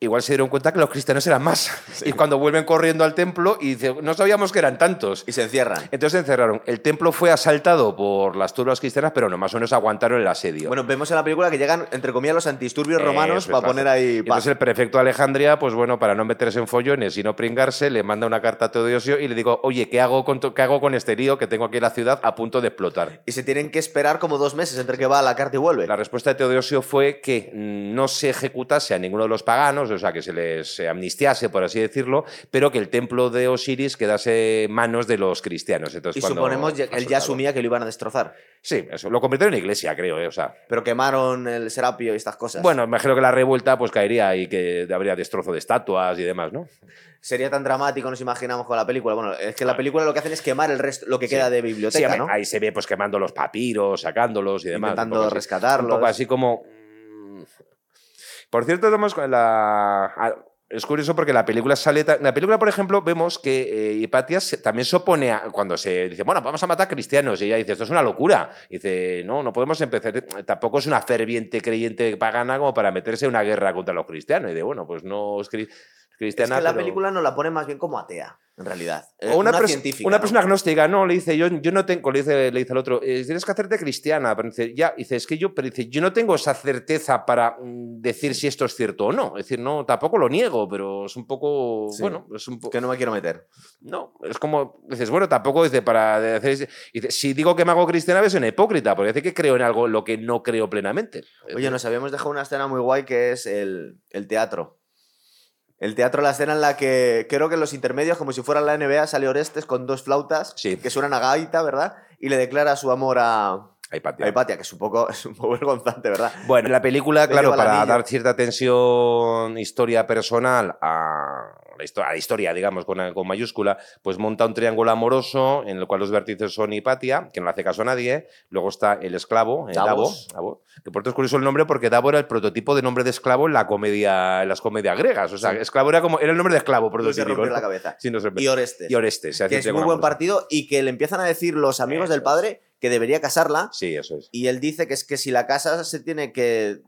Igual se dieron cuenta que los cristianos eran más. Y cuando vuelven corriendo al templo y dicen, no sabíamos que eran tantos. Y se encierran. Entonces se encerraron. El templo fue asaltado por las turbas cristianas, pero no, más o menos aguantaron el asedio. Bueno, vemos en la película que llegan, entre comillas, los antidisturbios romanos Eso para poner ahí paz. Entonces el prefecto de Alejandría, pues bueno, para no meterse en follones y no pringarse, le manda una carta a Teodosio y le digo, oye, ¿qué hago con, qué hago con este lío que tengo aquí en la ciudad a punto de explotar? Y se tienen que esperar como dos meses entre que va la carta y vuelve. La respuesta de Teodosio fue que no se ejecutase a ninguno de los paganos, o sea, que se les eh, amnistiase, por así decirlo, pero que el templo de Osiris quedase en manos de los cristianos. Entonces, y suponemos que él ya asumía que lo iban a destrozar. Sí, eso. Lo convirtieron en iglesia, creo, ¿eh? O sea, Pero quemaron el serapio y estas cosas. bueno, imagino que la revuelta pues caería y que habría destrozo de estatuas y demás, ¿no? Sería tan dramático, nos imaginamos con la película. Bueno, es que la película lo que hacen es quemar el resto, lo que Sí. queda de biblioteca, ahí- ¿no? ahí se ve pues quemando los papiros, sacándolos y demás. Intentando rescatarlos. Un poco así como... Por cierto, la... ah, Es curioso porque la película sale... En la película, por ejemplo, vemos que eh, también se opone a... Cuando se dice, bueno, vamos a matar cristianos. Y ella dice, esto es una locura. Dice, no, no podemos empezar... Tampoco es una ferviente creyente pagana como para meterse en una guerra contra los cristianos. Y de, bueno, pues no es es que la pero- película nos la pone más bien como atea, en realidad. Eh, o una, pers- científica. una ¿no? persona agnóstica, no, le dice, yo, yo no tengo, le dice, le dice al otro, "Eh, tienes que hacerte cristiana, pero dice, ya, dice, es que yo, pero dice, yo no tengo esa certeza para mm, decir si esto es cierto o no. Es decir, no, tampoco lo niego, pero es un poco, Sí. bueno, es un poco, Que no me quiero meter. no, es como, dices, bueno, tampoco dice, para decir, dice, si digo que me hago cristiana, es una hipócrita, porque dice que creo en algo en lo que no creo plenamente. Oye, nos habíamos dejado una escena muy guay que es el, el teatro. El teatro, la escena en la que creo que en los intermedios, como si fuera la NBA, sale Orestes con dos flautas Sí. que suenan a gaita, ¿verdad? Y le declara su amor a, Hay patio. a Hipatia, que es un poco, es un poco vergonzante, ¿verdad? Bueno, en la película, claro, para dar cierta tensión, historia personal a la, histo- a la historia, digamos, con, con mayúscula, pues monta un triángulo amoroso en el cual los vértices son Hipatia, que no le hace caso a nadie, luego está el esclavo, el Davo, Davos. Davo, que por cierto es curioso el nombre porque Davo era el prototipo de nombre de esclavo en, la comedia, en las comedias griegas, o sea, Sí. esclavo era como, era el nombre de esclavo No se prototípico. ¿no? la cabeza. Sí, no se rompe. Y Orestes, Y Orestes, que es muy buen amoroso. partido y que le empiezan a decir los amigos Eso del padre que debería casarla Sí, eso es. y él dice que es que si la casa se tiene que...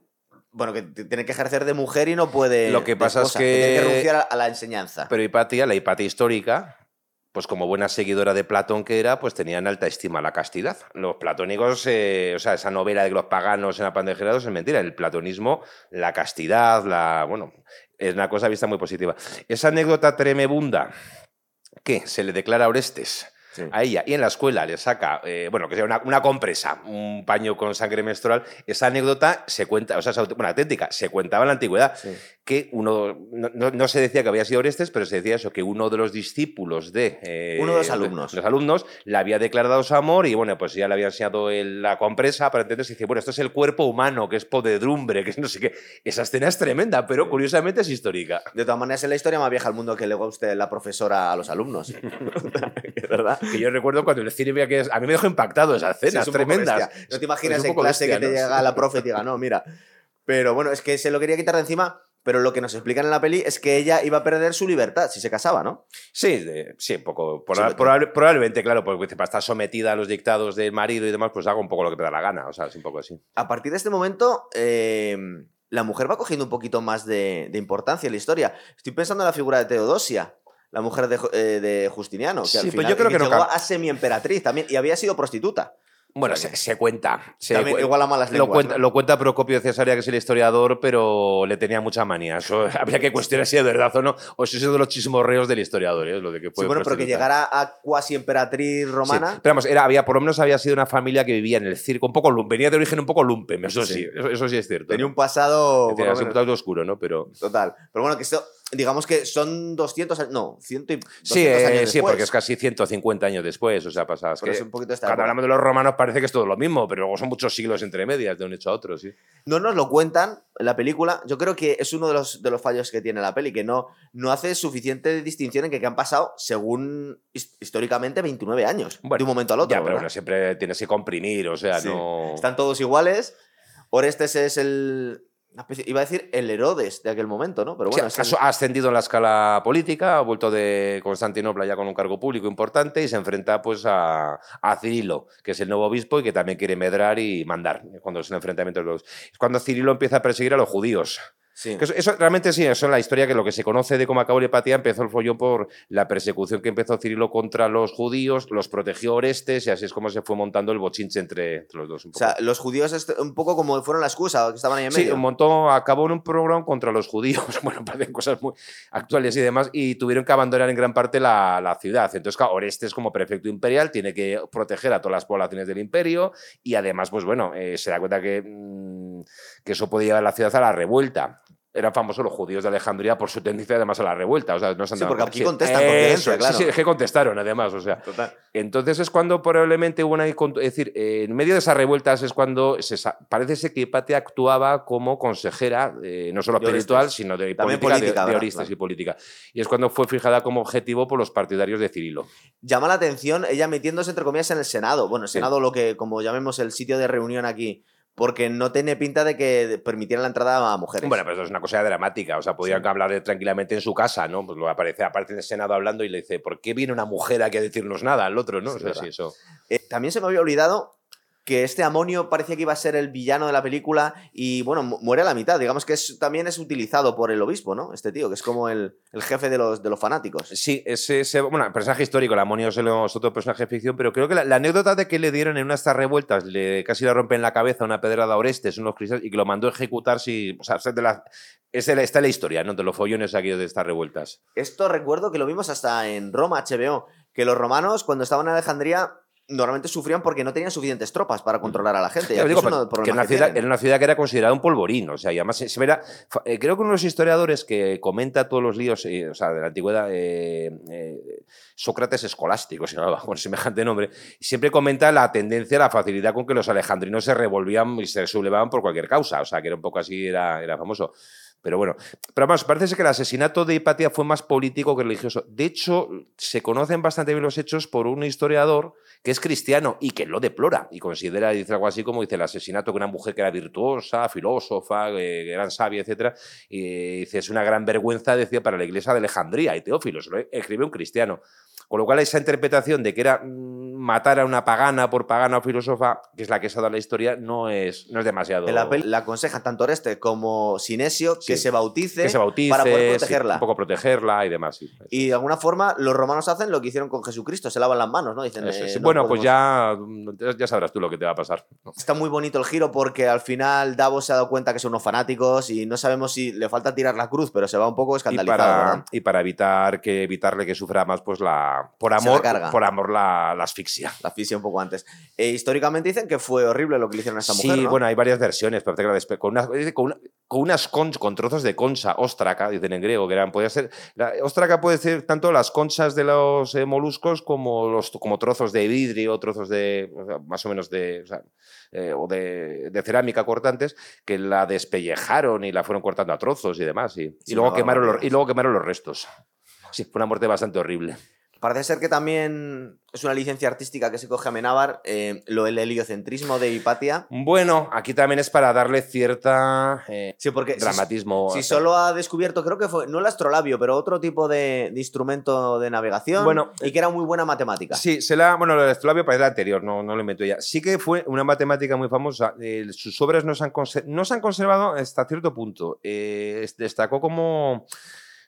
Bueno, que tiene que ejercer de mujer y no puede... Lo que pasa es que- tiene que renunciar a, a la enseñanza. Pero Hipatia, la Hipatia histórica, pues como buena seguidora de Platón que era, pues tenía en alta estima la castidad. Los platónicos, eh, o sea, esa novela de que los paganos eran pandejerados es mentira. El platonismo, la castidad, la. Bueno, es una cosa vista muy positiva. Esa anécdota tremebunda que se le declara a Orestes Sí. a ella y en la escuela le saca, eh, bueno, que sea una, una compresa, un paño con sangre menstrual, esa anécdota se cuenta, o sea, es bueno, auténtica, se contaba en la antigüedad Sí. que uno, no, no- no se decía que había sido Orestes, pero se decía eso, que uno de los discípulos de... eh, Uno de los alumnos. los alumnos le había declarado su amor y bueno, pues ya le había enseñado el- la compresa para entonces dice, bueno, esto es el cuerpo humano, que es podedrumbre, que es no sé qué. Esa escena es tremenda, pero curiosamente es histórica. De todas maneras, es la historia más vieja del mundo que le guste la profesora a los alumnos. Verdad. Que yo recuerdo cuando el cine que es- a mí me dejó impactado esas Sí, escenas es un poco tremendas. No te imaginas Es en clase bestia, que te ¿no? llega la profe y diga, no, mira. Pero bueno, es que se lo quería quitar de encima, pero lo que nos explican en la peli es que ella iba a perder su libertad si se casaba, ¿no? Sí, de- sí, un poco. Sí, proba- probable- probablemente, claro, porque para estar sometida a los dictados del marido y demás, pues hago un poco lo que te da la gana. O sea, es un poco así. A partir de este momento, eh, la mujer va cogiendo un poquito más de, de importancia en la historia. Estoy pensando en la figura de Teodosia, la mujer de, eh, de Justiniano, que Sí, al pero final yo creo que no llegó a semi-emperatriz también y había sido prostituta. Bueno, se, se cuenta. se También cu- igual a malas lo, lenguas. cuenta, ¿no? lo cuenta Procopio de Cesarea, que es el historiador, pero le tenía mucha manía. Eso habría que cuestionar si es verdad o no, o si es de los chismorreos del historiador, ¿eh? lo de que Sí, fue bueno, pero que llegara a cuasi emperatriz Sí, romana. Pero vamos, era, había, por lo menos había sido una familia que vivía en el circo, un poco lum- venía de origen un poco lumpen, eso sí, Sí. eso, eso sí es cierto. Tenía ¿no? un pasado. Decir, por lo un tanto oscuro, ¿no? Pero. Total. Pero bueno, que esto, digamos que son 200 años. No, 100 y 200 Sí, eh, años sí, después. porque es casi 150 años después, o sea, pasadas. Por eso un poquito Cuando hablamos de los romanos parece que es todo lo mismo, pero luego son muchos siglos entre medias de un hecho a otro, sí. No nos lo cuentan en la película. Yo creo que es uno de los, de los fallos que tiene la peli, que no, no hace suficiente distinción en que, que han pasado, según his- históricamente, 29 años. Bueno, de un momento al otro. ya, pero bueno, siempre tienes que comprimir, o sea, Sí. no. Están todos iguales. Orestes es el. Iba a decir el Herodes de aquel momento, ¿no? Pero Sí, bueno, es el- ha ascendido en la escala política, ha vuelto de Constantinopla ya con un cargo público importante y se enfrenta pues a, a Cirilo, que es el nuevo obispo y que también quiere medrar y mandar cuando es un enfrentamiento de los... Es cuando Cirilo empieza a perseguir a los judíos. Sí. Eso, eso realmente sí, eso es la historia que lo que se conoce de cómo acabó la hepatía empezó el follón por la persecución que empezó Cirilo contra los judíos, los protegió Orestes y así es como se fue montando el bochinche entre, entre los dos. un O sea, los judíos est- un poco como fueron la excusa, que estaban ahí en Sí, medio. un montón, acabó en un programa contra los judíos, bueno, parecen cosas muy actuales y demás, y tuvieron que abandonar en gran parte la, la ciudad. Entonces, claro, Orestes como prefecto imperial tiene que proteger a todas las poblaciones del imperio y además, pues bueno, eh, se da cuenta que, mm, que eso puede llevar a la ciudad a la revuelta. Eran famosos los judíos de Alejandría por su tendencia además a la revuelta. O sea, no se Sí, porque aquí contestan por sí, claro. sí, es que contestaron además, o sea. Total. Entonces es cuando probablemente hubo una... Es decir, eh, en medio de esas revueltas es cuando se parece ser que Hipatia actuaba como consejera, eh, no solo espiritual, sino de También política, de- política, de, y política. Y es cuando fue fijada como objetivo por los partidarios de Cirilo. Llama la atención ella metiéndose, entre comillas, en el Senado. Bueno, el Sí. Senado, lo que, como llamemos, el sitio de reunión aquí. Porque no tiene pinta de que permitieran la entrada a mujeres. Bueno, pero eso es una cosa dramática. O sea, podían Sí. hablar tranquilamente en su casa, ¿no? Pues lo aparece, aparece en el Senado hablando y le dice, ¿por qué viene una mujer aquí a decirnos nada al otro, no? Sí, o sea, sí, eso... Eh, también se me había olvidado que este amonio parecía que iba a ser el villano de la película y, bueno, mu- muere a la mitad. Digamos que es, también es utilizado por el obispo, ¿no? Este tío, que es como el, el jefe de los, de los fanáticos. Sí, ese, ese- bueno, personaje histórico, el amonio es el- es otro personaje de ficción, pero creo que la, la anécdota de que le dieron en una de estas revueltas, le, casi le rompen la cabeza una pedrada a Orestes, unos cristianos, y que lo mandó a ejecutar, si, o sea, es de la, es está la historia, ¿no? De los follones aquí de estas revueltas. Esto recuerdo que lo vimos hasta en Roma, HBO, que los romanos, cuando estaban en Alejandría, normalmente sufrían porque no tenían suficientes tropas para controlar a la gente. Aquí digo, que era una, que ciudad, tienen. era una ciudad que era considerada un polvorín, o sea, y además se, se verá, fa- eh, creo que uno de los historiadores que comenta todos los líos, eh, o sea, de la antigüedad, eh, Sócrates escolástico, se llamaba, con semejante nombre, siempre comenta la tendencia, la facilidad con que los alejandrinos se revolvían y se sublevaban por cualquier causa, o sea, que era un poco así, era, era famoso. Pero bueno, pero vamos, parece ser que el asesinato de Hipatia fue más político que religioso. De hecho, se conocen bastante bien los hechos por un historiador que es cristiano y que lo deplora y considera, dice algo así como dice el asesinato de una mujer que era virtuosa, filósofa, eh, gran sabia, etcétera, y dice es una gran vergüenza, decía, para la iglesia de Alejandría y Teófilo, lo escribe un cristiano. Con lo cual esa interpretación de que era mm, matar a una pagana por pagana o filósofa, que es la que se ha dado la historia, no es, no es demasiado... En la peli le aconsejan tanto Oreste como Sinesio que Sí. se bautice, que se bautice, para poder sí, protegerla. un poco protegerla y demás. sí. Y de alguna forma los romanos hacen lo que hicieron con Jesucristo, se lavan las manos, ¿no? Dicen, eh, no bueno, pues ya, ya sabrás tú lo que te va a pasar. Está muy bonito el giro porque al final Davos se ha dado cuenta que son unos fanáticos y no sabemos si le falta tirar la cruz, pero se va un poco Y escandalizado. para, ¿verdad? y para evitar que evitarle que sufra más, pues la, la. Por la amor, carga. por amor la, la asfixia. La asfixia un poco antes. Eh, históricamente dicen que fue horrible lo que le hicieron a esta mujer. Sí, ¿no? bueno, hay varias versiones, pero te la con, dice con, una- con unas conch- con trozos de concha, óstraca, dicen en griego, que eran, podía ser, la óstraca puede ser tanto las conchas de los eh, moluscos como, los, como trozos de vidrio, trozos de, o sea, más o menos de, o, sea, eh, o de, de cerámica cortantes, que la despellejaron y la fueron cortando a trozos y demás, y, Sí, y, luego, una quemaron los, barbaridad. y luego quemaron los restos. Sí, fue una muerte bastante horrible. Parece ser que también es una licencia artística que se coge a Menábar, eh, lo del heliocentrismo de Hipatia. Bueno, aquí también es para darle cierta eh, Sí, porque dramatismo. Si, solo ha descubierto, creo que fue, no el astrolabio, pero otro tipo de, de instrumento de navegación Bueno, y que era muy buena matemática. Sí, se la, bueno, del astrolabio parece la anterior, no, no lo inventó ella. Sí que fue una matemática muy famosa. eh, sus obras no se han, no se han conservado hasta cierto punto. Eh, es- destacó como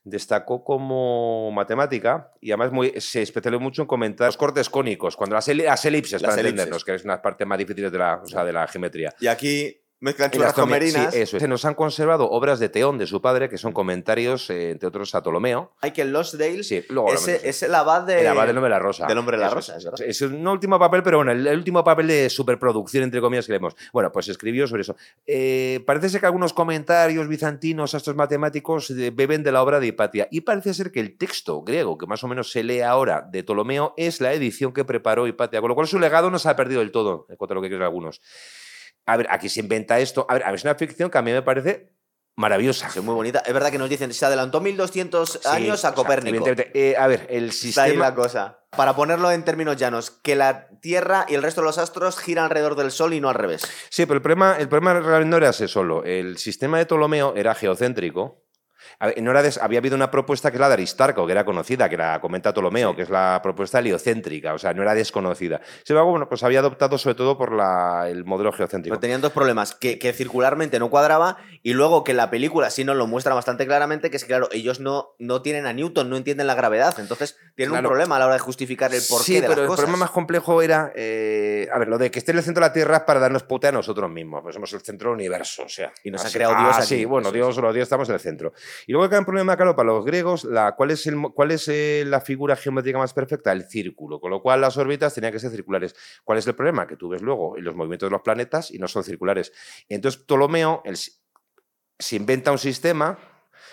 destacó como matemática y además muy, se especializó mucho en comentar los cortes cónicos, cuando las, eli- las elipses, Las para elipses. entendernos, que es una parte más difíciles de la, o sea, de la geometría. Y aquí mezclan churras con come- sí, merinas. eso es. Se nos han conservado obras de Teón, de su padre, que son comentarios, eh, entre otros, a Ptolomeo. Hay que Losdale Sí, luego ese, es el abad de... El abad del nombre de la rosa. del hombre de la Eso rosa, es. es verdad. Es un último papel, pero bueno, el, el último papel de superproducción, entre comillas, que leemos. Bueno, pues escribió sobre eso. Eh, parece ser que algunos comentarios bizantinos a estos matemáticos beben de la obra de Hipatia. Y parece ser que el texto griego, que más o menos se lee ahora de Ptolomeo, es la edición que preparó Hipatia. Con lo cual su legado no se ha perdido del todo, en cuanto a lo que creen algunos. A ver, aquí se inventa esto. A ver, a ver, es una ficción que a mí me parece maravillosa. Sí, muy bonita. Es verdad que nos dicen, se adelantó 1200 Sí, años a Copérnico. eh, a ver, el Está ahí sistema... la cosa. Para ponerlo en términos llanos, que la Tierra y el resto de los astros giran alrededor del Sol y no al revés. Sí, pero el problema, el problema realmente no era ese solo. El sistema de Ptolomeo era geocéntrico. A ver, no era des- había habido una propuesta que es la de Aristarco, que era conocida, que la comenta Ptolomeo, Sí. que es la propuesta heliocéntrica, o sea, no era desconocida. Sin embargo, bueno, pues había adoptado sobre todo por la- el modelo geocéntrico. Pero tenían dos problemas, que, que circularmente no cuadraba y luego que la película sí nos lo muestra bastante claramente, que es que, claro, ellos no, no tienen a Newton, no entienden la gravedad, entonces tienen Claro. un problema a la hora de justificar el porqué sí, de pero las el cosas. problema más complejo era, eh, a ver, lo de que esté en el centro de la Tierra es para darnos pote a nosotros mismos, pues somos el centro del universo, o sea. Y nos ha creado Dios ah, aquí, Sí, bueno, Dios, los Dios estamos en el centro. Y luego queda un problema, claro, para los griegos, ¿cuál es, eh, la figura geométrica más perfecta? El círculo, con lo cual las órbitas tenían que ser circulares. ¿Cuál es el problema? Que tú ves luego los movimientos de los planetas y no son circulares. Entonces Ptolomeo se inventa un sistema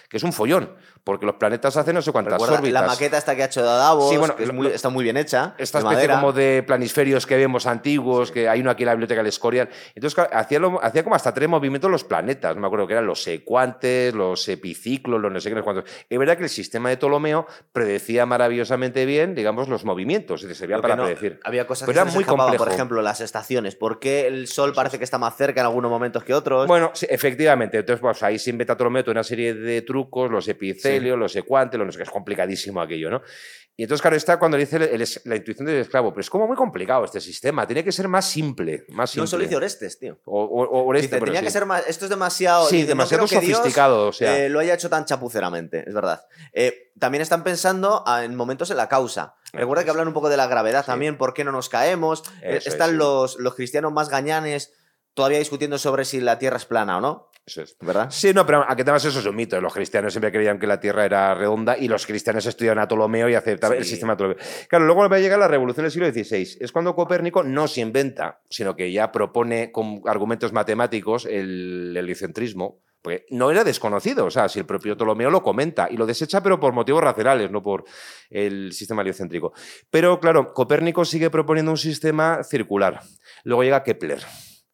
que es un follón, porque los planetas hacen no sé cuántas Recuerda, órbitas. la maqueta esta que ha hecho Davos, Sí, bueno, que es muy- está muy bien hecha. esta de especie madera. como de planisferios que vemos antiguos, que hay uno aquí en la biblioteca del Escorial. Entonces, claro, hacía, lo- hacía como hasta tres movimientos los planetas. No me acuerdo que eran los secuantes, los epiciclos, los no sé qué, no sé cuántos. Es verdad que el sistema de Ptolomeo predecía maravillosamente bien, digamos, los movimientos. Decir, servía para no, predecir. Había cosas Pero que se era les muy escapaban, por ejemplo, las estaciones. ¿Por qué el Sol parece que está más cerca en algunos momentos que otros? Bueno, sí, efectivamente. Entonces, pues ahí se inventa Ptolomeo toda una serie de trucos, los epicelios, los secuantes, los no sé qué, es complicadísimo aquello, ¿no? Y entonces, claro, está cuando dice el- el la intuición del esclavo, pero es como muy complicado este sistema, tiene que ser más simple, más simple. no solo dice Orestes, tío. O, o- o Oreste, Dice, tenía sí. que ser más. Esto es demasiado. Sí, dice, no demasiado creo que Dios, sofisticado, o sea. eh, lo haya hecho tan chapuceramente, es verdad. Eh, también están pensando ah, en momentos en la causa. Recuerda que hablan un poco de la gravedad Sí. también, por qué no nos caemos. Eh, Eso es, están sí. los, los cristianos más gañanes todavía discutiendo sobre si la Tierra es plana o no, Eso es. ¿verdad? Sí, no, pero aquí además eso es un mito. Los cristianos siempre creían que la Tierra era redonda y los cristianos estudiaban a Ptolomeo y aceptaban el sistema de Ptolomeo. Claro, luego va a llegar la revolución del siglo XVI. Es cuando Copérnico no se inventa, sino que ya propone con argumentos matemáticos el heliocentrismo. Porque no era desconocido, o sea, si el propio Ptolomeo lo comenta y lo desecha, pero por motivos racionales, no por el sistema heliocéntrico. Pero claro, Copérnico sigue proponiendo un sistema circular. Luego llega Kepler,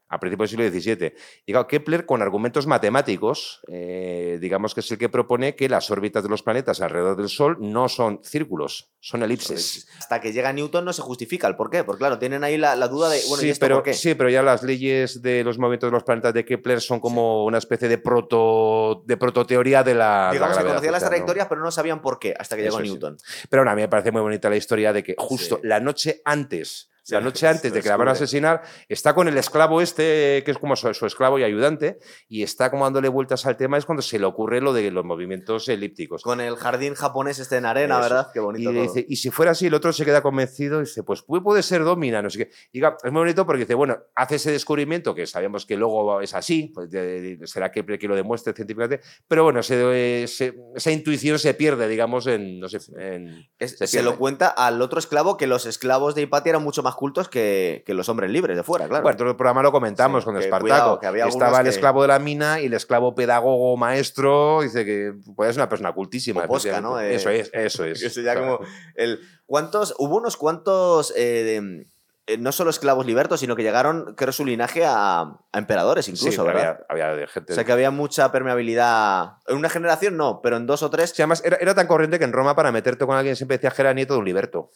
a principios del siglo XVII. Llega Kepler con argumentos matemáticos, eh, digamos que es el que propone que las órbitas de los planetas alrededor del Sol no son círculos, son elipses. Hasta que llega Newton no se justifica el por qué. Porque claro, tienen ahí la, la duda de, bueno, ¿y sí, esto pero, por qué? sí, pero ya las leyes de los movimientos de los planetas de Kepler son como una especie de proto de prototeoría de la. de la Digamos que conocían las trayectorias, pero no sabían por qué hasta que llegó Eso sí. Newton. Pero bueno, a mí me parece muy bonita la historia de que justo la noche antes la noche antes de que la van a asesinar, está con el esclavo este, que es como su, esclavo y ayudante, y está como dándole vueltas al tema, es cuando se le ocurre lo de los movimientos elípticos. Con el jardín japonés este en arena, ¿verdad? Qué bonito. Y, Dice, y si fuera así, el otro se queda convencido y dice, pues puede ser Domina, no sé qué. Diga, es muy bonito porque dice, bueno, hace ese descubrimiento que sabemos que luego es así, pues será que, que lo demuestre científicamente, pero bueno, esa intuición se pierde, digamos, en, no sé, se, lo cuenta al otro esclavo que los esclavos de Hipatia eran mucho más cultos que, que los hombres libres de fuera, claro. Bueno, todo el programa lo comentamos con Espartaco. que había Estaba el esclavo de la mina y el esclavo pedagogo maestro, dice que puede ser una persona cultísima. ¿no? eso es, eso es. Eso ya como el, ¿cuántos, hubo unos cuantos... Eh, eh, no solo esclavos libertos, sino que llegaron, creo, su linaje a, emperadores incluso, ¿verdad? Había, gente. O sea, que había mucha permeabilidad. En una generación no, pero en dos o tres. además, era, tan corriente que en Roma para meterte con alguien siempre decía que era nieto de un liberto.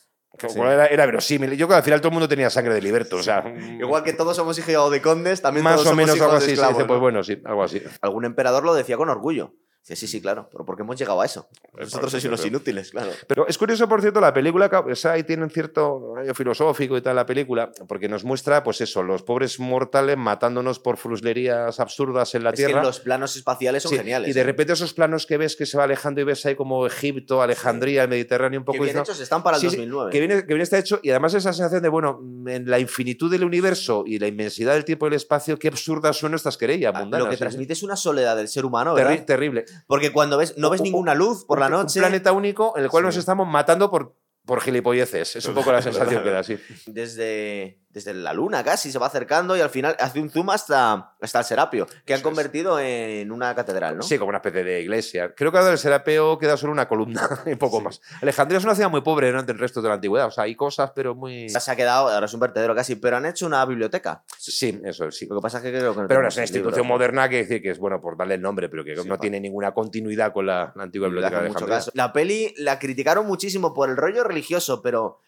Era, verosímil. Yo creo que al final todo el mundo tenía sangre de liberto. O sea, Igual que todos somos hijos de condes, también Más todos o menos algo así. Esclavos, Pues bueno, sí, algo así. Algún emperador lo decía con orgullo. Sí, sí, sí, claro. Pero porque hemos llegado a eso. Nosotros sois unos inútiles, claro. Pero es curioso, por cierto, la película, o ahí tiene un cierto rayo filosófico y tal la película, porque nos muestra, pues eso, los pobres mortales matándonos por fruslerías absurdas en la es Tierra. Que los planos espaciales son geniales. Y de ¿eh? repente esos planos que ves que se va alejando y ves ahí como Egipto, Alejandría, el Mediterráneo un poco... Que bien hechos están para el 2009. que, viene, que bien está hecho y además esa sensación de, bueno, en la infinitud del universo y la inmensidad del tiempo y el espacio, qué absurdas son estas querellas ah, mundanas. Lo que transmite es una soledad del ser humano, ¿verdad? terrible. Porque cuando ves no ves ninguna luz por la noche. Un planeta único en el cual nos estamos matando por, por gilipolleces. Es un poco la sensación que da, sí. Desde, desde la luna casi se va acercando y al final hace un zoom hasta, hasta el Serapio, que han convertido en una catedral, ¿no? Sí, como una especie de iglesia. Creo que ahora del Serapio queda solo una columna y poco más. Alejandría es una ciudad muy pobre ¿no? ante el resto de la antigüedad. O sea, hay cosas, pero muy. Se ha quedado, ahora es un vertedero casi, pero han hecho una biblioteca. Sí, eso sí. Lo que pasa es que creo que no Pero es una institución moderna que decir que es bueno por darle el nombre, pero que no tiene ninguna continuidad con la, antigua biblioteca de Alejandría. La peli la criticaron muchísimo por el rollo religioso, pero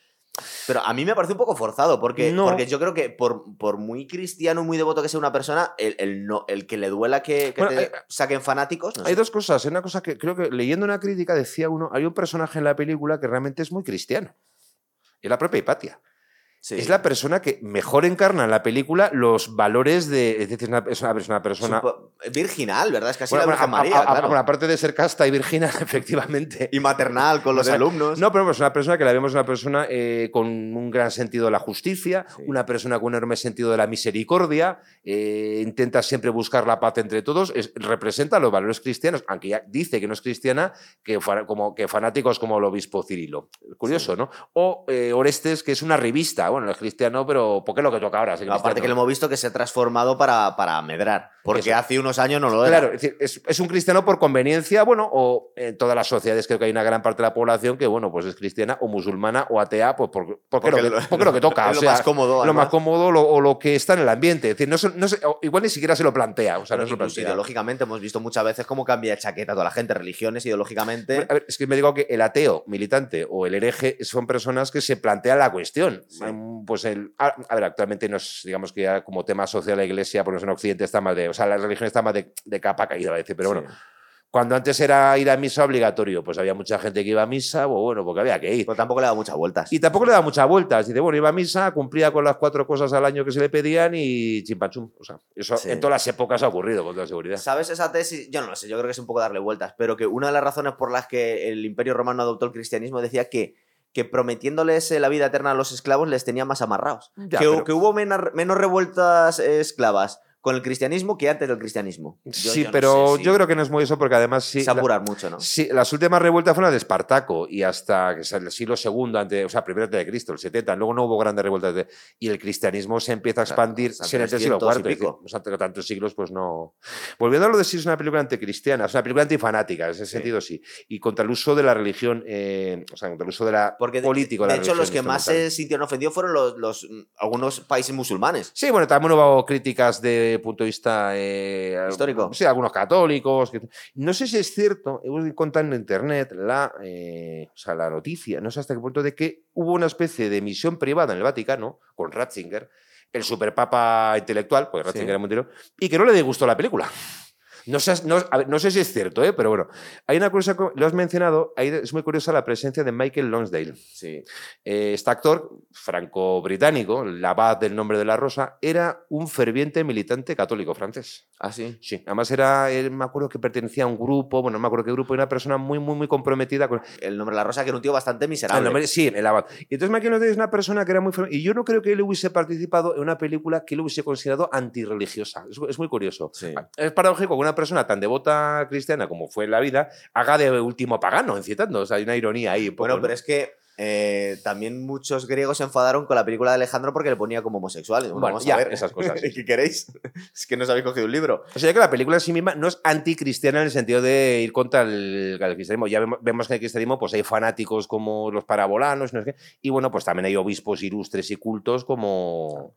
pero a mí me parece un poco forzado, porque, porque yo creo que por, por muy cristiano, muy devoto que sea una persona, el, el, no, el que le duela que, te saquen fanáticos. hay dos cosas. Una cosa que creo que leyendo una crítica decía uno: hay un personaje en la película que realmente es muy cristiano. Y la propia Hipatia. Es la persona que mejor encarna en la película los valores de. Es decir, es una, persona. virginal, ¿verdad? Es casi la Virgen María. Bueno, aparte de ser casta y virginal, efectivamente. Y maternal con los alumnos. No, pero es una persona que la vemos una persona eh, con un gran sentido de la justicia, una persona con un enorme sentido de la misericordia, eh, intenta siempre buscar la paz entre todos, representa los valores cristianos, aunque ya dice que no es cristiana, que, como, que fanáticos como el obispo Cirilo. Curioso, ¿no? O eh, Orestes, que es una revista bueno, no es cristiano, pero ¿por qué es lo que toca ahora? aparte que lo hemos visto que se ha transformado para, para medrar, porque hace unos años no lo era. Claro, es, decir, es, un cristiano por conveniencia, bueno, o en todas las sociedades creo que hay una gran parte de la población que, bueno, pues es cristiana o musulmana o atea, pues porque, porque, lo, que, lo, que, toca. Es lo más cómodo. Lo más cómodo o lo que está en el ambiente. Es decir, no, no igual ni siquiera se lo plantea. O sea, no Ideológicamente hemos visto muchas veces cómo cambia de chaqueta toda la gente, religiones, ideológicamente. A ver, es que me digo que el ateo militante o el hereje son personas que se plantean la cuestión. Pues el, a, ver, actualmente nos, digamos que ya como tema social la iglesia, por ejemplo en Occidente está más de, o sea, la religión está más de, de capa caída, a decir, pero bueno. Cuando antes era ir a misa obligatorio, pues había mucha gente que iba a misa, o bueno, porque había que ir. Pero tampoco le daba muchas vueltas. Y tampoco le daba muchas vueltas. Dice, bueno, iba a misa, cumplía con las cuatro cosas al año que se le pedían y chimpachum. O sea, eso en todas las épocas ha ocurrido, con toda seguridad. ¿Sabes esa tesis? Yo no lo sé, yo creo que es un poco darle vueltas, pero que una de las razones por las que el Imperio Romano adoptó el cristianismo decía que que prometiéndoles eh, la vida eterna a los esclavos les tenía más amarrados. que, hubo menos revueltas eh, esclavas con el cristianismo que antes del cristianismo. sí, pero yo creo que no es muy eso porque además sí... Se apurar mucho, ¿no? Sí, las últimas revueltas fueron las de Espartaco y hasta que el siglo II, antes, o sea, primero de Cristo, el 70, luego no hubo grandes revueltas de, y el cristianismo se empieza a expandir o en el siglo IV. O sea, tantos siglos, pues no... Volviendo a lo de si es una película anticristiana, es una película antifanática, en ese sentido sí, y contra el uso de la religión, eh, o sea, contra el uso de la porque política. De, de hecho, los que más se sintieron ofendidos fueron los, los, algunos países musulmanes. Sí, bueno, también hubo críticas de punto de vista eh, histórico. Sí, algunos católicos. No sé si es cierto, he encontrado en internet la, eh, o sea, la noticia, no sé hasta qué punto, de que hubo una especie de misión privada en el Vaticano con Ratzinger, el superpapa intelectual, pues Ratzinger era muy y que no le disgustó la película. No sé, no, ver, no sé si es cierto, ¿eh? pero bueno. Hay una cosa, co- lo has mencionado, ahí es muy curiosa la presencia de Michael Lonsdale. Sí. Eh, este actor franco-británico, el abad del nombre de la rosa, era un ferviente militante católico francés. Ah, sí. Sí, además era, él, me acuerdo que pertenecía a un grupo, bueno, no me acuerdo qué grupo, y una persona muy, muy, muy comprometida con, El nombre de la rosa, que era un tío bastante miserable. Ah, no, me- sí, el abad. Y entonces Michael Lonsdale es una persona que era muy... Y yo no creo que él hubiese participado en una película que él hubiese considerado antirreligiosa. Es, es muy curioso. Sí. Es paradójico que una persona tan devota cristiana como fue en la vida haga de último pagano, incitando. O sea, hay una ironía ahí. un poco, Bueno, ¿no? pero es que eh, también muchos griegos se enfadaron con la película de Alejandro porque le ponía como homosexual. Y Bueno, Bueno, vamos ya, a ver. esas cosas. ¿Qué queréis? es que no os habéis cogido un libro. O sea, que la película en sí misma no es anticristiana en el sentido de ir contra el, el cristianismo. Ya vemos, vemos que en el cristianismo pues, hay fanáticos como los parabolanos, no sé qué, y bueno, pues también hay obispos ilustres y cultos como,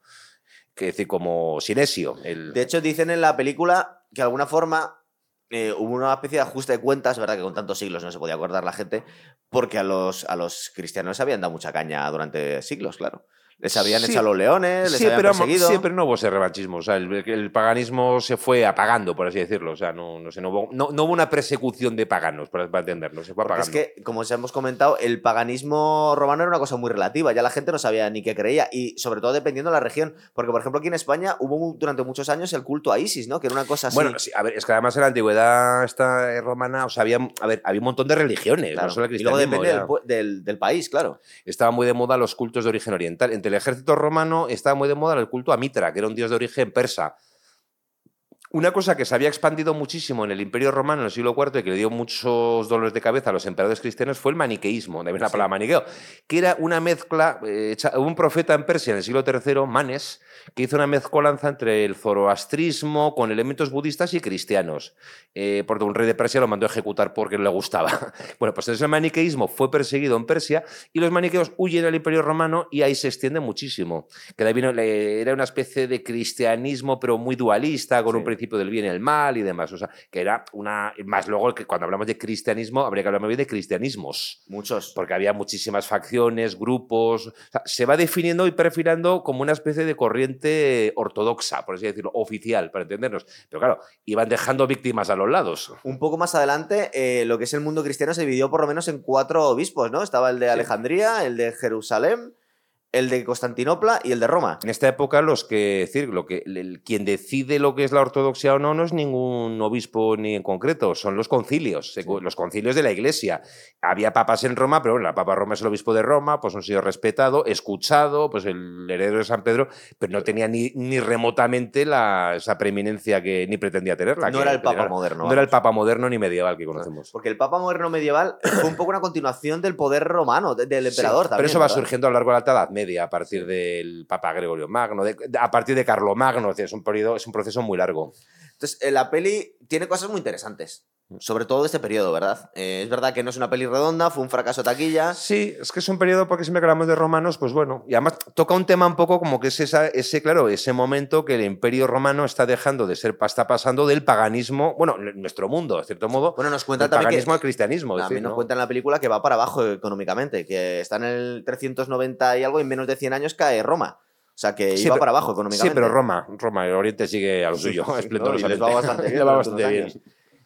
que decir, como Sinesio. El, De hecho, dicen en la película que de alguna forma eh, hubo una especie de ajuste de cuentas, ¿verdad? Que con tantos siglos no se podía acordar la gente, porque a los, a los cristianos habían dado mucha caña durante siglos, claro. Les habían Sí. echado a los leones, les sí, habían pero, perseguido. sí, pero no hubo ese revanchismo. O sea, el, el paganismo se fue apagando, por así decirlo. O sea, no, no, sé, no, hubo, no, no hubo una persecución de paganos, para, para entendernos. Se fue apagando. es que, como os hemos comentado, el paganismo romano era una cosa muy relativa. Ya la gente no sabía ni qué creía. Y sobre todo dependiendo de la región. Porque, por ejemplo, aquí en España hubo durante muchos años el culto a Isis, ¿no? Que era una cosa así. Bueno, sí, a ver, es que además en la antigüedad esta eh, romana, o sea, había, a ver, había un montón de religiones, claro. no solo el y luego depende ya. del, del- del país, claro. Estaba muy de moda los cultos de origen oriental. Entre el ejército romano estaba muy de moda el culto a Mitra, que era un dios de origen persa. Una cosa que se había expandido muchísimo en el Imperio Romano en el siglo IV y que le dio muchos dolores de cabeza a los emperadores cristianos fue el maniqueísmo, de ahí la Sí. palabra maniqueo, que era una mezcla, eh, un profeta en Persia en el siglo III, Manes, que hizo una mezcolanza entre el zoroastrismo con elementos budistas y cristianos. Eh, porque un rey de Persia lo mandó a ejecutar porque no le gustaba. Bueno, pues entonces el maniqueísmo fue perseguido en Persia y los maniqueos huyen al Imperio Romano y ahí se extiende muchísimo. Que de ahí vino, era una especie de cristianismo, pero muy dualista, con Sí. un principio del bien y el mal y demás. O sea, que era una. Más luego, que cuando hablamos de cristianismo, habría que hablar más bien de cristianismos. Muchos. Porque había muchísimas facciones, grupos. o sea, se va definiendo y perfilando como una especie de corriente ortodoxa, por así decirlo, oficial, para entendernos. Pero claro, iban dejando víctimas a los lados. Un poco más adelante, eh, lo que es el mundo cristiano se dividió por lo menos en cuatro obispos, ¿no? Estaba el de Sí. Alejandría, el de Jerusalén, el de Constantinopla y el de Roma. En esta época, los que decir, lo que el- quien decide lo que es la ortodoxia o no, no es ningún obispo ni en concreto, son los concilios, los concilios de la Iglesia. Había papas en Roma, pero bueno, la Papa Roma es el obispo de Roma, pues un señor respetado, escuchado, pues el heredero de San Pedro, pero no tenía ni, ni remotamente la, esa preeminencia que ni pretendía tenerla. No que era el Papa moderno. No era el. Papa moderno ni medieval que conocemos. Porque el Papa moderno medieval fue un poco una continuación del poder romano, de- del Sí, emperador también. Pero eso va surgiendo a lo largo de la Edad Media, a partir del Papa Gregorio Magno, de- a partir de Carlomagno, es un, periodo, es un proceso muy largo. Entonces, eh, la peli tiene cosas muy interesantes. Sobre todo de este periodo, ¿verdad? Eh, es verdad que no es una peli redonda, fue un fracaso taquilla. Sí, es que es un periodo porque siempre que hablamos de romanos, pues bueno, y además toca un tema un poco como que es esa- ese, claro, ese momento que el imperio romano está dejando de ser, está pasando del paganismo, bueno, en nuestro mundo, de cierto modo, Bueno, nos cuenta también paganismo que al cristianismo. también decir, nos ¿no? cuenta en la película que va para abajo económicamente, que está en el 390 y algo y en menos de 100 años cae Roma. O sea, que Sí, iba pero- para abajo Sí, económicamente. pero Roma, Roma, el Oriente sigue a lo Sí, suyo, sí, les va bastante va bien.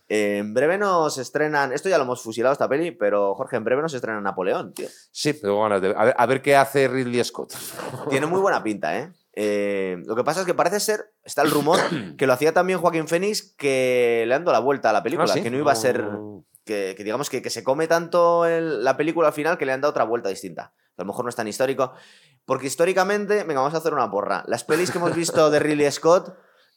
Eh, en breve nos estrenan, esto ya lo hemos fusilado esta peli, pero Jorge, en breve nos estrenan Napoleón, tío. Sí, ganas de a ver, a ver qué hace Ridley Scott. Tiene muy buena pinta, ¿eh? Eh, Lo que pasa es que parece ser, está el rumor, que lo hacía también Joaquín Phoenix, que le dando la vuelta a la película, Ah, ¿sí? que no iba a ser, No. que, que digamos que, que se come tanto el- la película al final que le han dado otra vuelta distinta. A lo mejor no es tan histórico, porque históricamente, venga, vamos a hacer una porra. Las pelis que hemos visto de Ridley Scott,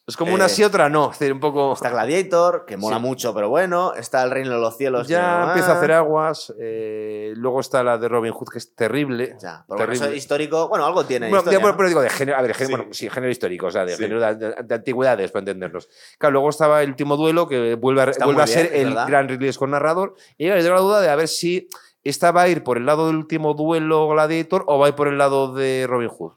Es como una Eh, sí, otra no. Es decir, un poco. está Gladiator, que mola Sí. mucho, pero bueno, está El Reino de los Cielos. Ya empieza a hacer aguas. eh, luego está la de Robin Hood, que es terrible. Ya, pero bueno, eso Terrible. histórico, bueno, algo tiene. Bueno, historia, ya, bueno, ¿no? pero digo de género, a ver, género, Sí. bueno, sí, género histórico, o sea, de género de, de- de antigüedades, para entendernos. Claro, luego estaba el último duelo, que vuelve a, vuelve a ser bien, el verdad. gran Ridley Scott narrador. Y yo tengo la duda de a ver si esta va a ir por el lado del último duelo Gladiator o va a ir por el lado de Robin Hood.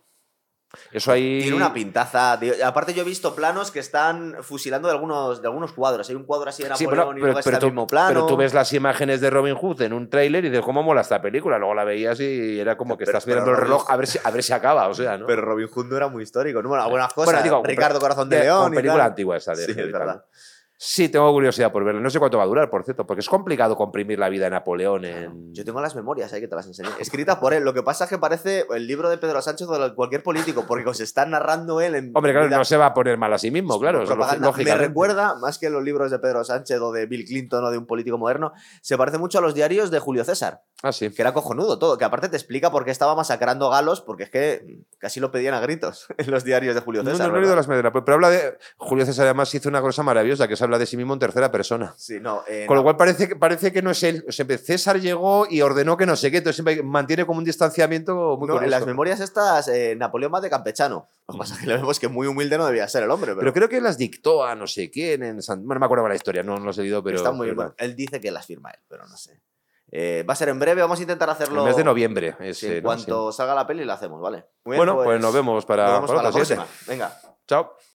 Eso ahí. Tiene una pintaza. tío. Aparte, yo he visto planos que están fusilando de algunos, de algunos cuadros. Hay un cuadro así de Sí, Napoleón pero, y pero- luego está pero el tú, mismo plano. pero tú ves las imágenes de Robin Hood en un tráiler y dices, ¿cómo mola esta película? Luego la veías y era como que estás mirando el reloj a ver si, a ver si acaba, o sea, ¿no? Pero Robin Hood no era muy histórico. ¿no? Bueno, algunas cosas. Bueno, digo, Ricardo Corazón de De- León. y película tal. antigua esa de Sí, es verdad. Sí, tengo curiosidad por verlo. No sé cuánto va a durar, por cierto, porque es complicado comprimir la vida de Napoleón en... Yo tengo las memorias ahí que te las enseñé. Escritas por él. Lo que pasa es que parece el libro de Pedro Sánchez o de cualquier político, porque os está narrando él en. Hombre, claro, vida- no se va a poner mal a sí mismo, claro. propaganda. Me recuerda, más que los libros de Pedro Sánchez o de Bill Clinton o de un político moderno, se parece mucho a los diarios de Julio César, Ah, sí. que era cojonudo todo, que aparte te explica por qué estaba masacrando galos, porque es que casi lo pedían a gritos en los diarios de Julio No, César. no, no leído las Medina, pero habla de. Julio César además hizo una cosa maravillosa, que se habla de sí mismo en tercera persona. Sí, no, eh, Con lo no. cual parece que, parece que no es él. O sea, César llegó y ordenó que no sé qué, entonces siempre mantiene como un distanciamiento muy No, en las memorias estas, eh, Napoleón va de campechano. Lo que pasa es que le vemos que muy humilde no debía ser el hombre, pero, Pero creo que las dictó a no sé quién en San... Bueno, no me acuerdo la historia, no, no lo he leído, pero... está muy pero bueno. Él dice que las firma él, pero no sé. Eh, va a ser en breve, vamos a intentar En hacerlo. el mes de noviembre. Sí, en ¿no? cuanto salga la peli la hacemos, ¿vale? Muy bien, Bueno, pues, nos vemos para, nos vemos para para la próxima. Venga. Chao.